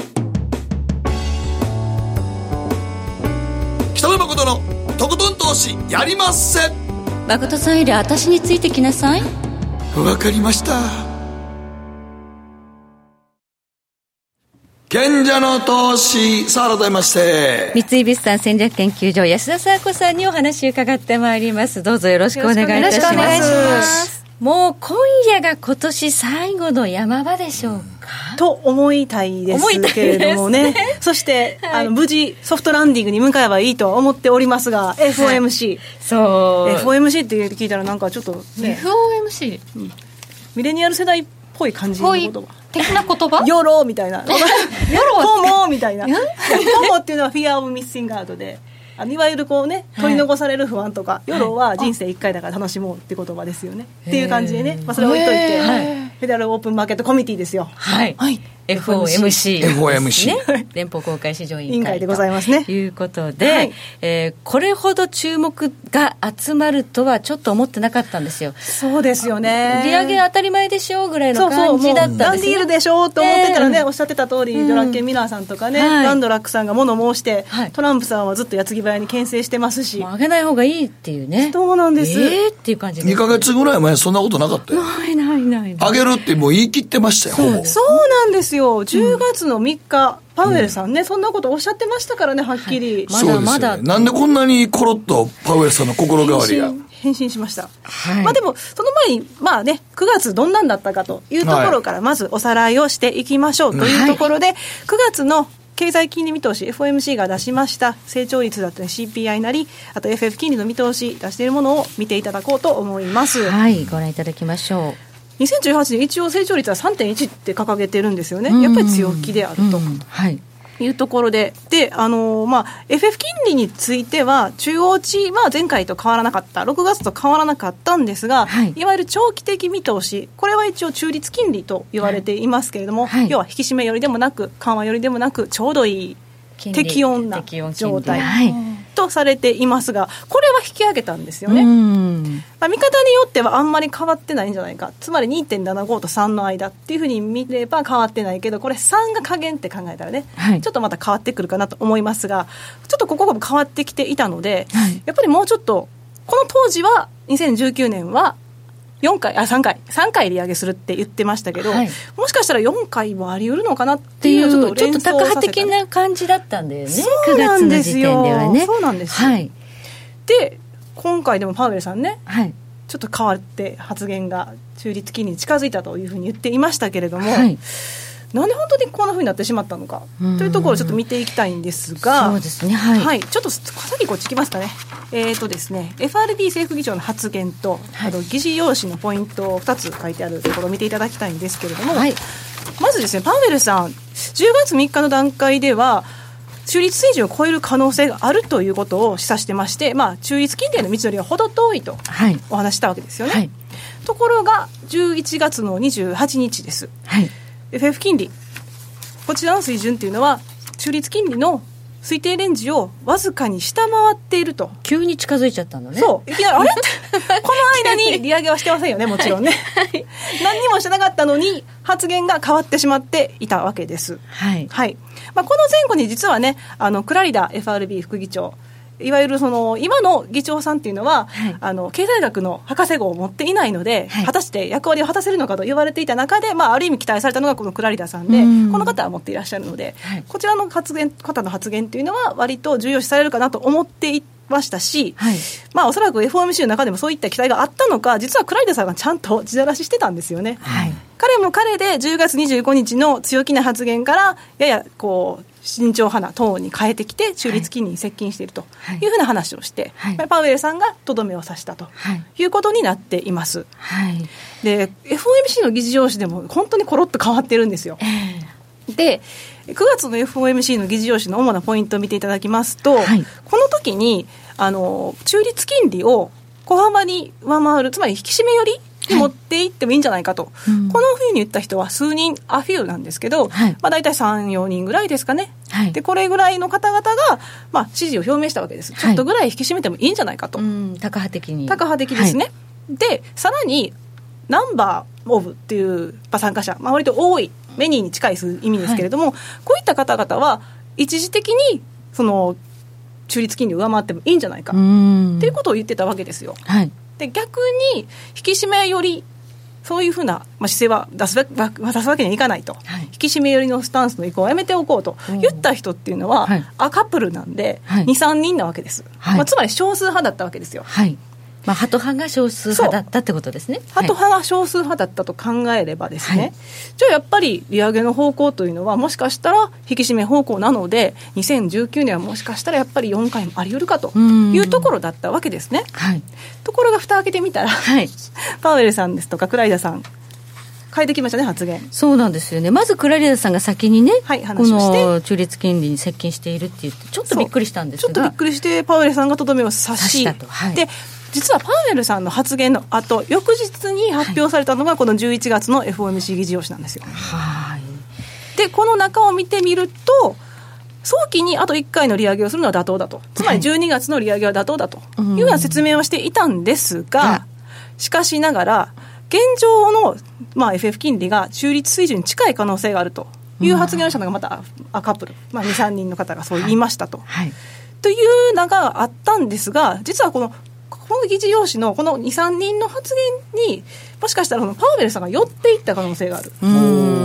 やりまっせ誠さんより私についてきなさい。わかりました。賢者の投資さあ改めまして。三井物産戦略研究所安田沙子さんにお話伺ってまいります。どうぞよろしくお願いいたします。もう今夜が今年最後の山場でしょう。か、と思いたいですけれどもね、ね。そして、はい、あの無事、ソフトランディングに向かえばいいと思っておりますが、FOMC、はい、そう。FOMC って聞いたら、なんかちょっと、ね、FOMC、うん、ミレニアル世代っぽい感じの言葉。的な言葉？ヨロみたいな。ヨロポモみたいな。ポモっていうのはフィアオブミッシングアウトで。あのいわゆるこうね取り残される不安とか、はい、夜は人生1回だから楽しもうって言葉ですよね、っていう感じでね、まあ、それ置いといて、フェデラルオープンマーケットコミュニティですよ。はい、はい FOMC、FOMC、ね、連邦公開市場委員会でございますね。ということで、はい、えー、これほど注目が集まるとはちょっと思ってなかったんですよ。そうですよね。利上げ当たり前でしょうぐらいの感じだったんですね。ランディールでしょうと思ってたらね、えー、おっしゃってた通り、うん、ジョラッケン・ミラーさんとかね、はい、ランドラックさんが物申して、はい、トランプさんはずっと矢継ぎ早に牽制してますし。上げない方がいいっていうね。そうなんです。えー、っていう感じで、2か月ぐらい前そんなことなかったよ。ないないない上げるってもう言い切ってましたよ、そうそうなんですよ。10月月の3日、パウエルさんね、うん、そんなことおっしゃってましたからね、はっきり。はい、まだまだ、ね、なんでこんなにコロッとパウエルさんの心変わりが？返信しました、はい、まあでもその前にまあね9月どんなんだったかというところからまずおさらいをしていきましょうというところで、はい、9月の経済金利見通し FOMC が出しました。成長率だったり CPI なりあと FF 金利の見通し出しているものを見ていただこうと思います。はい。ご覧いただきましょう2018年一応成長率は3.1って掲げてるんですよね、やっぱり強気であると。うん。うん、はい。いうところで、で、あのー、まあ、FF 金利については、中央値は前回と変わらなかった、6月と変わらなかったんですが、はい、いわゆる長期的見通し、これは一応中立金利と言われていますけれども、はい、要は引き締めよりでもなく、緩和よりでもなく、ちょうどいい適温な状態。とされていますが、これは引き上げたんですよね。まあ、見方によってはあんまり変わってないんじゃないか、つまり2.75と3の間っていうふうに見れば変わってないけど、これ3が加減って考えたらね、はい、ちょっとまた変わってくるかなと思いますが、ちょっとここが変わってきていたので、はい、やっぱりもうちょっと、この当時は2019年は4回、あ、3回、3回利上げするって言ってましたけど、はい、もしかしたら4回もあり得るのかなっていう、ちょっとちょっと高派的な感じだったんだよね、そうなんですよ。ね、そうなんですはい。で、今回でもパウエルさんね、はい、ちょっと変わって発言が中立金利に近づいたというふうに言っていましたけれども、はいなんで本当にこんなふうになってしまったのかというところをちょっと見ていきたいんですが、そうですね、はい、はい、ちょっとさっきこっちきますかね、えーとですね、FRB 政府議長の発言と、はい、あと議事要旨のポイントを2つ書いてあるところを見ていただきたいんですけれども、はい、まずですね、パウエルさん、10月3日の段階では、中立水準を超える可能性があるということを示唆してまして、まあ、中立金利への道のりは程遠いとお話したわけですよね。はい、ところが、11月の28日です。はい FF 金利。こちらの水準っていうのは中立金利の推定レンジをわずかに下回っていると。急に近づいちゃったのね。そう。いきなりあれ？この間に利上げはしてませんよねもちろんね、はい、何にもしてなかったのに発言が変わってしまっていたわけです。はい、はい。まあ、この前後に実はねあのクラリダ FRB 副議長いわゆるその今の議長さんっていうのは、はい、あの経済学の博士号を持っていないので、はい、果たして役割を果たせるのかと言われていた中で、まあ、ある意味期待されたのがこのクラリダさんで、ん。この方は持っていらっしゃるので、はい、こちらの発言方の発言というのは、割と重要視されるかなと思っていましたし、はい、まあ、おそらく FOMC の中でもそういった期待があったのか、実はクラリダさんがちゃんと地ならししてたんですよね。はい、彼も彼で10月25日の強気な発言から、ややこう、慎重派なトーンに変えてきて、中立金利に接近しているとい。うふうな話をして、はい、パウエルさんがとどめを刺したとい。うことになっています。はい、で、FOMC の議事要旨でも本当にころっと変わってるんですよ。えー、で、9月の FOMC の議事要旨の主なポイントを見ていただきますと、はい、この時にあの中立金利を小幅に上回る、つまり引き締めよりに持っていってもいいんじゃないかと、はいこのふうに言った人は数人アフィーなんですけど、はい、まあ、大体3、4人ぐらいですかね、はい、でこれぐらいの方々が、まあ、支持を表明したわけです、ちょっとぐらい引き締めてもいいんじゃないかと、高派的に。高派的ですね、でさらにナンバーオブっていう参加者、まあ割と多い、メニーに近い意味ですけれども、こういった方々は、一時的にその中立金利を上回ってもいいんじゃないか。っていうことを言ってたわけですよ。はい、で逆に引き締めよりそういうふうな、まあ、姿勢は出す出すわけにはいかないと、はい、引き締め寄りのスタンスの意向をやめておこうと。言った人っていうのは、はい、アカップルなんで、はい、2、3人なわけです、まあ、つまり少数派だったわけですよ。はいまあ、ハト派が少数派だったってことですね。ハト派が少数派だったと考えればですね、はい、じゃあやっぱり利上げの方向というのは、もしかしたら引き締め方向なので、2019年はもしかしたらやっぱり4回もあり得るかというところだったわけですね。はい、ところが、蓋開けてみたら、はい、パウエルさんですとか、クライダさん、変えてきましたね、発言。そうなんですよね。まずクラリダさんが先にね、はい、話をして、この中立金利に接近しているって言って、ちょっとびっくりしたんですが。ちょっとびっくりして、パウエルさんがとどめを刺し、はい、で、実はパウエルさんの発言の後翌日に発表されたのが、この11月の FOMC 議事要旨なんですよ。はい、で、この中を見てみると、早期にあと1回の利上げをするのは妥当だと、つまり12月の利上げは妥当だというような説明をしていたんですが、しかしながら、現状の、まあ、FF 金利が中立水準に近い可能性があるという発言をしたのが、またアカップル、まあ、2、3人の方がそう言いましたと。はい、というのがあったんですが、実はこのこの議事要旨のこの2、3人の発言に、もしかしたらパウエルさんが寄っていった可能性がある。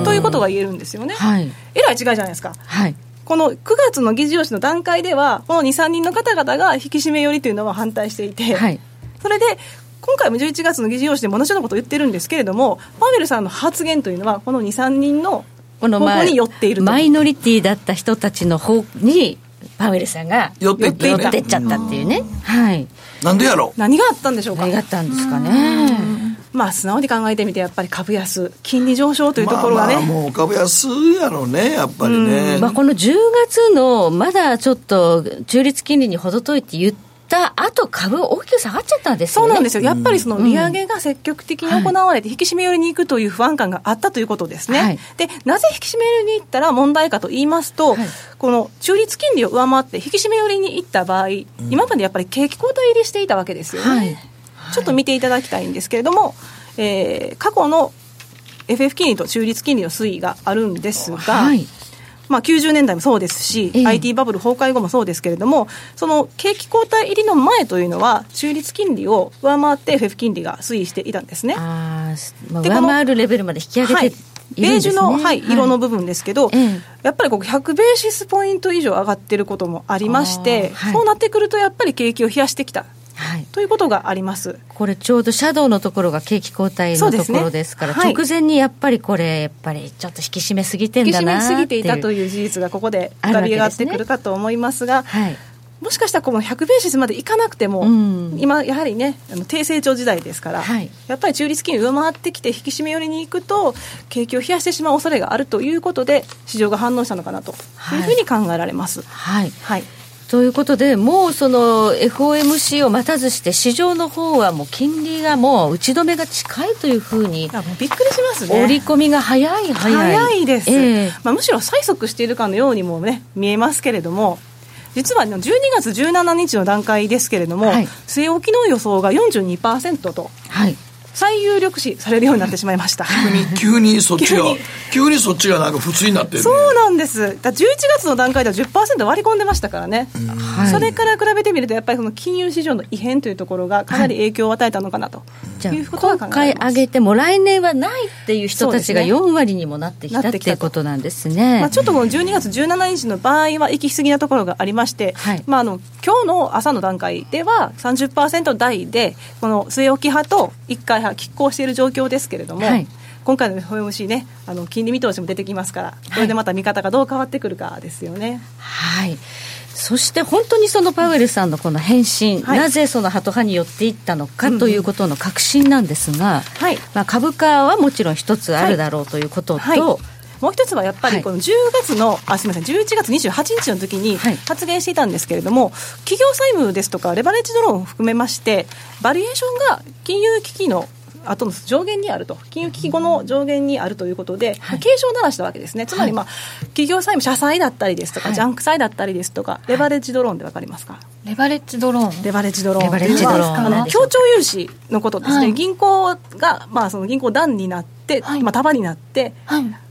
ということが言えるんですよね。はい、えらい違いじゃないですか。はい。この9月の議事要旨の段階では、この2、3人の方々が引き締め寄りというのは反対していて、はい、それで今回も11月の議事要旨でも同じようなことを言ってるんですけれども、パウエルさんの発言というのは、この2、3人のこの方に寄っているマイノリティだった人たちの方に、パウエルさんが寄っていっちゃったっていうね。はい。なんでやろ？何があったんでしょうか？何があったんですかね。まあ、素直に考えてみて、やっぱり株安、金利上昇というところがね。まあまあもう株安やろね、やっぱりね。まあ、この10月の、まだちょっと中立金利に程遠いって言った後株大きく下がっちゃったんですよ、ね、そうなんですよ。やっぱりその利上げが積極的に行われて、引き締め寄りに行くという不安感があったということですね。はい、で、なぜ引き締め寄りに行ったら問題かと言いますと、はい、この中立金利を上回って引き締め寄りに行った場合、うん、今までやっぱり景気後退入りしていたわけですよね。はい。ちょっと見ていただきたいんですけれども、えー、過去の FF 金利と中立金利の推移があるんですが、はい、まあ、90年代もそうですし、えー、IT バブル崩壊後もそうですけれども、その景気後退入りの前というのは、中立金利を上回って FF 金利が推移していたんですね。あまあ、上回るレベルまで引き上げて、はい。ベージュの、はい、色の部分ですけど、はい、やっぱりここ100ベーシスポイント以上上がってることもありまして、はい、そうなってくるとやっぱり景気を冷やしてきたはい、ということがあります。これ、ちょうどシャドウのところが景気後退のところですから、ねはい、直前にやっぱりこれ、やっぱりちょっと引き締めすぎてんだな引き締めすぎていたという事実がここで浮かび上がってくるかと思いますが。はい。もしかしたらこの100ベーシスまでいかなくても、うん、今、やはりね、あの低成長時代ですから、はい、やっぱり中立金利上回ってきて、引き締め寄りに行くと、景気を冷やしてしまう恐れがあるということで、市場が反応したのかなというふうに考えられます。はい、はいということで、もうその FOMC を待たずして、市場の方はもう金利がもう打ち止めが近いというふうに、もうびっくりしますね。織り込みが早い、早い。早いです、えー、まあ、むしろ催促しているかのようにもね、見えますけれども、実は12月17日の段階ですけれども、はい、据え置きの予想が42%と。はい最有力視されるようになってしまいました。急に急にそっちが。急に。そっちがなんか普通になってる、ね、そうなんです。だ11月の段階では10%割り込んでましたからね、それから比べてみるとやっぱりその金融市場の異変というところがかなり影響を与えたのかなと、はい、いうことが考え今回上げても来年はないっていう人たちが4割にもなってきた、ね、っていうことなんですね、まあ、ちょっとこの12月17日の場合は行き過ぎなところがありまして、はい、まあ、あの今日の朝の段階では30%台でこの据え置き派と1回派拮抗している状況ですけれども、はい、今回の FOMC ねあの金利見通しも出てきますからこれでまた見方がどう変わってくるかですよね。はい、はいそして本当にそのパウエルさんのこの返信、はい、なぜそのハト派に寄っていったのかということの確信なんですが、はい、まあ、株価はもちろん一つあるだろうということと、はい、もう一つはやっぱりこの10月の、あすみません、11月28日の時に発言していたんですけれども、企業債務ですとか、レバレッジドローンを含めまして、バリエーションが金融危機の後の上限にあると、金融危機後の上限にあるということで、はい、警鐘を鳴らしたわけですね、つまり、まあ、はい、企業債務、社債だったりですとか、はい、ジャンク債だったりですとか、レバレッジドローンで分かりますか、レバレッジドローン。レバレッジドローン。レバレッジドローン。協調融資のことですね。銀行が、まあ、その銀行団になって、まあ、束になって、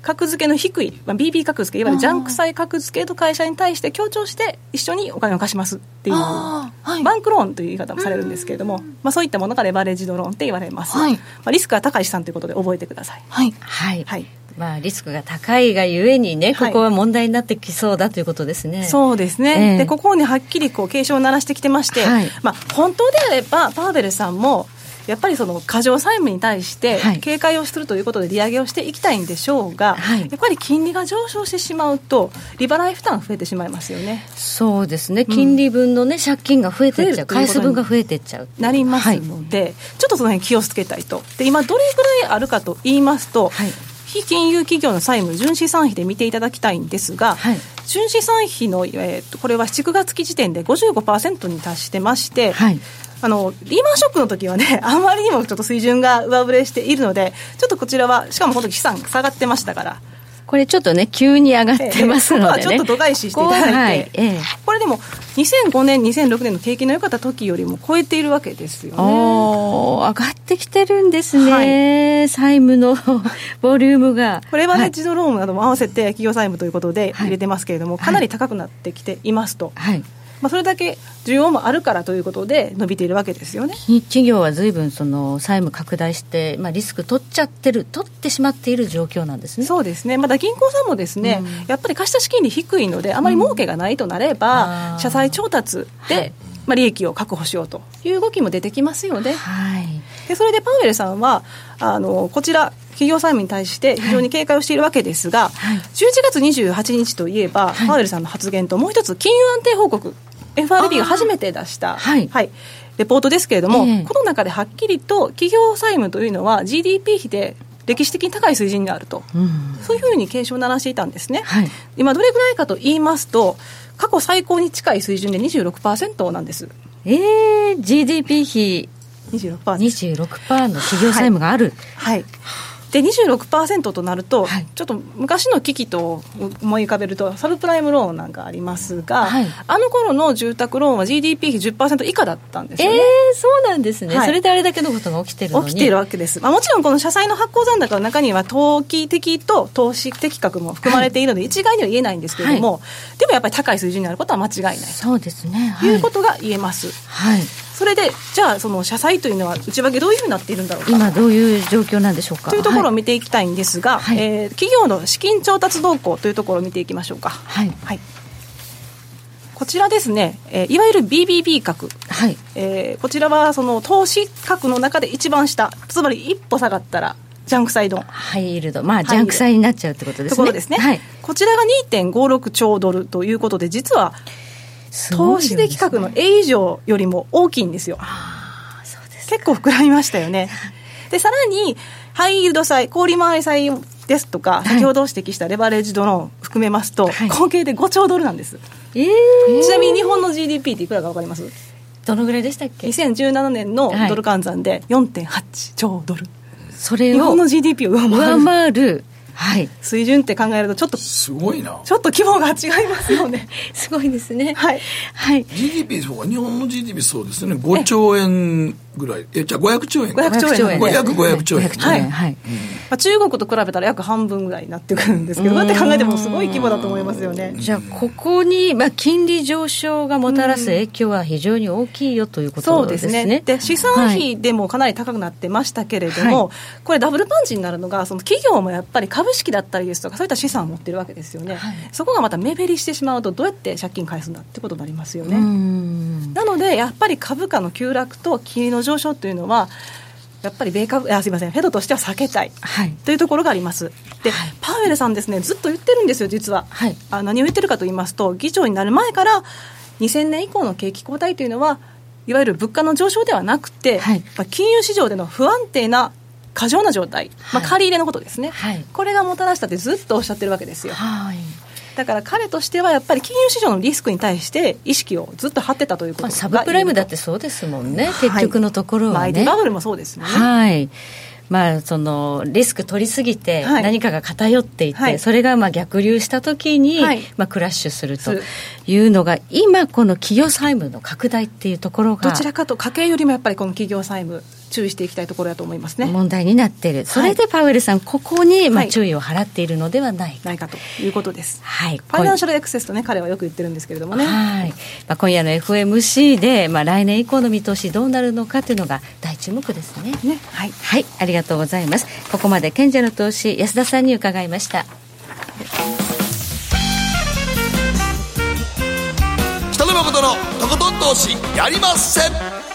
格付けの低い、まあ、BB 格付け、いわゆるジャンク債格付けと会社に対して協調して、一緒にお金を貸しますっていう、バンクローンという言い方もされるんですけれども、まあ、そういったものがレバレッジドローンって言われます。まあ、リスクが高い資産ということで覚えてください。はい。はい。はい。まあ、リスクが高いがゆえにね、ここは問題になってきそうだということですね。はい、そうですね、えー、でここにはっきりこう警鐘を鳴らしてきてまして、はい、まあ、本当であれば、パーベルさんも、やっぱりその過剰債務に対して警戒をするということで利上げをしていきたいんでしょうが、はい、やっぱり金利が上昇してしまうと、利払い負担増えてしまいますよね。そうですね、金利分の、ね、借金が増えていっちゃう、回数分が増えていっちゃうなりますので、はい、ちょっとその辺気をつけたいと、で今、どれぐらいあるかと言いますと、はい非金融企業の債務、純資産比で見ていただきたいんですが、はい、純資産比の、えー、これは7月期時点で55%に達してまして、はい、あのリーマンショックの時はね、あまりにもちょっと水準が上振れしているので、ちょっとこちらは、しかもこの時資産下がってましたから。これちょっとね、急に上がってますので、ね、ちょっと度外視していただいて、はいええ、これでも、2005年、2006年の景気の良かった時よりも超えているわけですよね。上がってきてるんですね、はい、債務の ボリュームが。これはヘッジドローンなども合わせて企業債務ということで入れてますけれども、はい、かなり高くなってきていますと。はいまあ、それだけ需要もあるからということで伸びているわけですよね。企業はずいぶんその債務拡大して、まあ、リスク取っちゃってる取ってしまっている状況なんですね。そうですね。まだ銀行さんもですね、うん、やっぱり貸し出し金利低いのであまり儲けがないとなれば、うん、社債調達で、まあ、利益を確保しようという動きも出てきますよね。はい、でそれでパウエルさんはあのこちら企業債務に対して非常に警戒をしているわけですが、はい、11月28日といえば、はい、パウエルさんの発言ともう一つ金融安定報告 FRB が初めて出した、はい、はい、レポートですけれども、えこの中ではっきりと企業債務というのは GDP 比で歴史的に高い水準にあると、うん、そういうふうに警鐘を鳴らしていたんですね、はい、今どれぐらいかと言いますと過去最高に近い水準で26%なんです。えー、GDP 比。26%, 26%の企業債務がある、はい、はいで26%となると、はい、ちょっと昔の危機と思い浮かべるとサブプライムローンなんかありますが、はい、あの頃の住宅ローンは GDP 比10%以下だったんですよね。えー、そうなんですね、はい、それであれだけのことが起きてるのに。起きているわけです、まあ、もちろんこの社債の発行残高の中には投機的と投資的格も含まれているので、一概には言えないんですけれども、でもやっぱり高い水準になることは間違いないそうですね、い、うことが言えます。はいそれでじゃあその社債というのは内訳どういうふうになっているんだろうか？今どういう状況なんでしょうか？というところを見ていきたいんですが、はい、えー、企業の資金調達動向というところを見ていきましょうか。はい、はい、こちらですね、えー、いわゆる BBB 格、はい。えー、こちらはその投資格の中で一番下。つまり一歩下がったらジャンクサイドハイールドまあジャンクサイになっちゃうってことですね。ところですね、はい、こちらが2.56兆ドルということで実は投資的格の A 以上よりも大きいんですよ。結構膨らみましたよね。で、さらに、ハイイールド債、氷回り債ですとか、先ほど指摘したレバレッジドローン含めますと、はい、合計で5兆ドルなんです。えー、ちなみに日本の GDP っていくらか分かります？どのぐらいでしたっけ ?2017 年のドル換算で4.8兆ドル。それを日本の GDP を上回る。はい、水準って考えるとちょっとすごいな。ちょっと規模が違いますよね。すごいですね。はい、はい、GDP そうか日本の GDP そうですね。5兆円ぐらい。えじゃあ500兆円。500兆円。約500兆円。はい、はい、まあ、中国と比べたら約半分ぐらいになってくるんですけどだって考えてもすごい規模だと思いますよね。じゃあここに、まあ、金利上昇がもたらす影響は非常に大きいよということですね。そうですね。で資産費でもかなり高くなってましたけれども、はい、これダブルパンチになるのがその企業もやっぱり株式だったりですとかそういった資産を持ってるわけですよね、はい、そこがまた目減りしてしまうとどうやって借金返すんだってことになりますよね。なのでやっぱり株価の急落と金利の上昇というのはやっぱり米株あすみませんフェドとしては避けたい、はい、というところがあります。で、はい、パウエルさんですねずっと言ってるんですよ実は、はい、あ何を言ってるかと言いますと議長になる前から2000年以降の景気後退というのはいわゆる物価の上昇ではなくて、はい、まあ、金融市場での不安定な過剰な状態、まあ、借り入れのことですね、はい、これがもたらしたってずっとおっしゃってるわけですよ。はいだから彼としてはやっぱり金融市場のリスクに対して意識をずっと張ってたということ、まあ、サブプライムだってそうですもんね、結局のところはね。まあ、バブルもそうですね。はい。まあ、そのリスク取りすぎて何かが偏っていて、はい、それがまあ逆流したときに、はい、まあ、クラッシュするというのが今この企業債務の拡大っていうところが。どちらかと家計よりもやっぱりこの企業債務注意していきたいところだと思いますね。問題になってい。るそれでパウエルさん、ここにまあ注意を払っているのではないか,、ないかということです、はい、ファイナンシャルエクセスとね彼はよく言ってるんですけれどもね、はい。まあ、今夜の FMC で、まあ、来年以降の見通しどうなるのかというのが大注目ですね。ね。はい、はい、ありがとうございます。ここまで賢者の投資安田さんに伺いました。北野誠のとことん投資やりません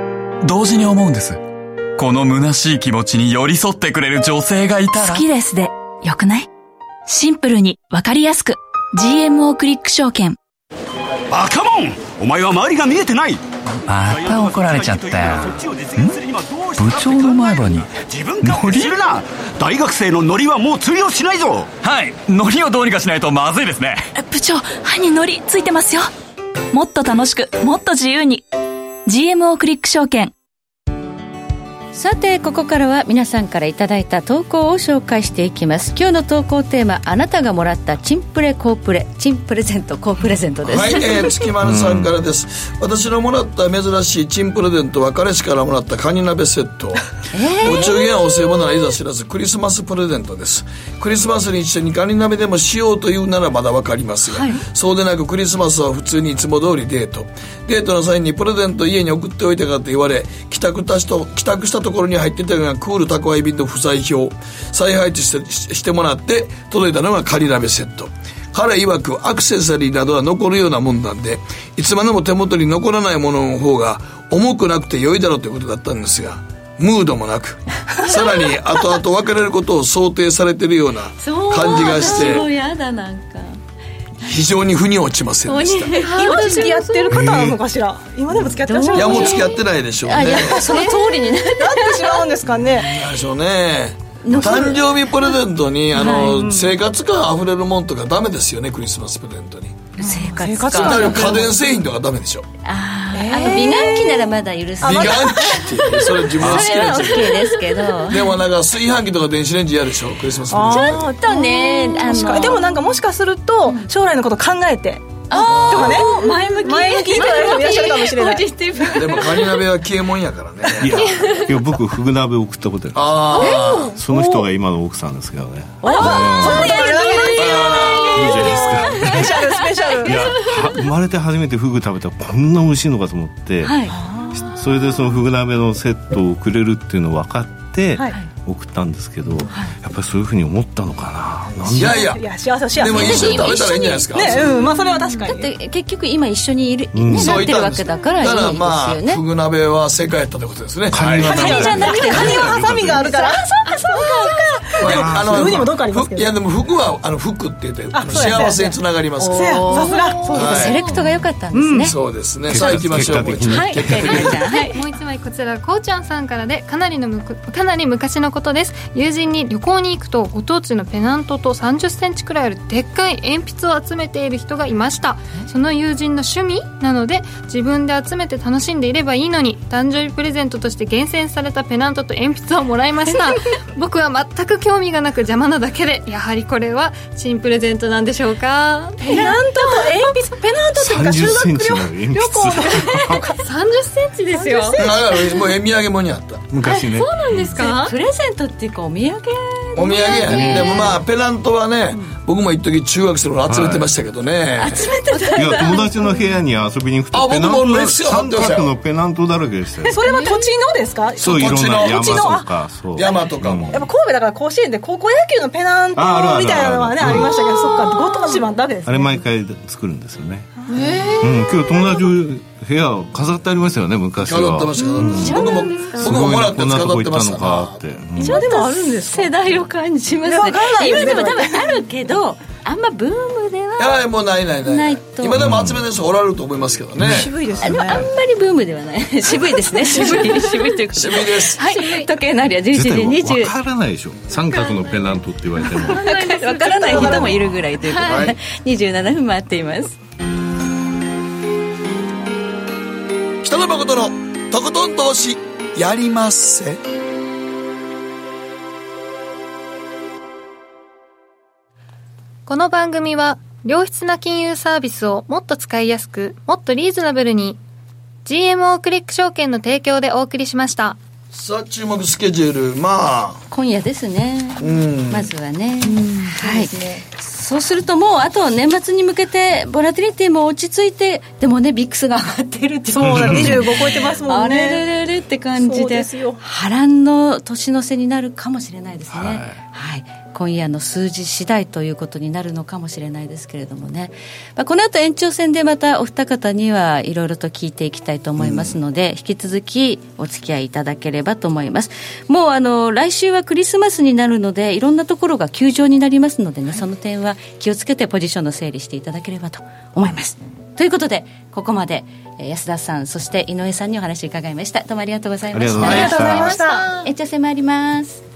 同時に思うんです。この虚しい気持ちに寄り添ってくれる女性がいたら。好きですでよくない？シンプルにわかりやすく。GMO クリック証券。バカモン！お前は周りが見えてない！また怒られちゃったよ。部長の前歯にノリするな！大学生のノリはもう通用しないぞ！はい。ノリをどうにかしないとまずいですね。部長歯にノリついてますよ。もっと楽しくもっと自由に GMO クリック証券。さてここからは皆さんからいただいた投稿を紹介していきます。今日の投稿テーマあなたがもらったチンプレコープレ。チンプレゼントコープレゼントです。はい、えー、月丸さんからです、私のもらった珍しいチンプレゼントは彼氏からもらったカニ鍋セット、お中元はお歳暮ならいざ知らずクリスマスプレゼントです。クリスマスに一緒にカニ鍋でもしようというならまだわかりますが、はい。そうでなくクリスマスは普通にいつも通りデート。デートの際にプレゼント家に送っておいたかと言われ帰宅した人帰宅したところに入ってたのがクール宅配便と不在表再配置してししてもらって届いたのがカニ鍋セット。彼曰くアクセサリーなどは残るようなもんなんでいつまでも手元に残らないものの方が重くなくて良いだろうということだったんですがムードもなく さらに後々別れることを想定されてるような感じがして。そうやだなんか非常に腑に落ちませんでした。今付き合ってる方なのかしら？今でも付き合ってらっしゃる？いやもう付き合ってないでしょうね。その通りになってしまうんですかね。でしょうね。誕生日プレゼントにあの、生活感あふれるもんとかダメですよねクリスマスプレゼントに生活だから家電製品とかダメでしょ。あーあの美顔器ならまだ許す美顔器。ってそれ自分の好きそれはなや OK つですけど。でもなんか炊飯器とか電子レンジ嫌でしょ。クリスマスちょっとねあのにでもなんかもしかすると将来のこと考えて。あー。とかね。前向き。前向きって言われる人もいらっしゃるかもしれない。でもカニ鍋は消えもんやからね。いやいや僕フグ鍋送ったことあるああその人が今の奥さんですけどね。あそうだいいじゃないですかスペシャルスペシャル。いやは生まれて初めてフグ食べたらこんな美味しいのかと思って、はい。それでそのフグ鍋のセットをくれるっていうのを分かってはい。送ったんですけど、やっぱりそういうふうに思ったのかな。なんで？いやいやいや幸せ幸せ。でも一緒に食べたらいいんじゃないですか。ねうんまあそれは確かに。だって結局今一緒にいる、うん。ね、なそうってるわけだからいいですだからまあよねフグ鍋は正解やったってことですね。カニはカニじゃなくてカニはハサミがあるからあのフグにもどっかありますけどふいやでも服はあの服って言って幸せにつながります。からさすが。そうはいセレクトが良かったんですね、そうですね。さあ行きましょう結果的に。はい。結果的に。はい、もう一枚こちらこうちゃんさんからでかなりのむく かなり昔のことです。友人に旅行に行くとご当地のペナントと3 0センチくらいあるでっかい鉛筆を集めている人がいました。その友人の趣味なので自分で集めて楽しんでいればいいのに誕生日プレゼントとして厳選されたペナントと鉛筆をもらいました。僕は全く興味がなく邪魔なだけでやはりこれは新プレゼントなんでしょうか？ペナントと鉛筆ペナントっていうか30修学旅旅行の。3 0 センチですよ。だからもうお土産物にあった昔ねそうなんですかプレゼントっていうかお土産お土産やね。でもまあペナントはね僕も一時中学生の頃集めてましたけどね。いや友達の部屋に遊びに行くあとペナント僕もですよ。三角のペナントだらけでしたよ。それは土地のですか？そういろんな山と土地のかそう。山とかも。やっぱ神戸だから甲子園で高校野球のペナントみたいなのはねありましたけどそっかご当地もあったわけですあれ毎回作るんですよね。うん今日友達部屋飾ってありましたよね昔は。飾ってました飾ってました。僕も僕ももらってこんなと飾ってこ行ったのましたなかって、うん今でもあるんですか世代を感じますね。今でも多分あるけどあんまブームではいやもうないないない。ないと。今でも集めてる人おられると思いますけどね。渋いですよあでもあんねまりブームではない。渋いですね。渋い渋いということ渋いです。はい時計のありは11時絶対20わからないでしょ。三角のペナントって言われても。わからない人もいるぐらいということで、はい。27分回っています北野誠のとことん投資やりまっせこの番組は良質な金融サービスをもっと使いやすくもっとリーズナブルに GMO クリック証券の提供でお送りしました。さあ注目スケジュール。まあ。今夜ですね。うん。まずはね。はいそうするともうあと年末に向けてボラティリティも落ち着いてでもねビックスが上がってるってそうだ25超えてますもんねあれれれれって感じでですよ波乱の年の瀬になるかもしれないですね。はい、今夜の数字次第ということになるのかもしれないですけれどもね、まあ、この後延長戦でまたお二方にはいろいろと聞いていきたいと思いますので、引き続きお付き合いいただければと思います。もうあの来週はクリスマスになるのでいろんなところが休場になりますのでねその点は気をつけてポジションの整理していただければと思います。ということでここまでえー安田さんそして井上さんにお話を伺いました。どうもありがとうございました。ありがとうございました。ありがとうございました。延長戦参ります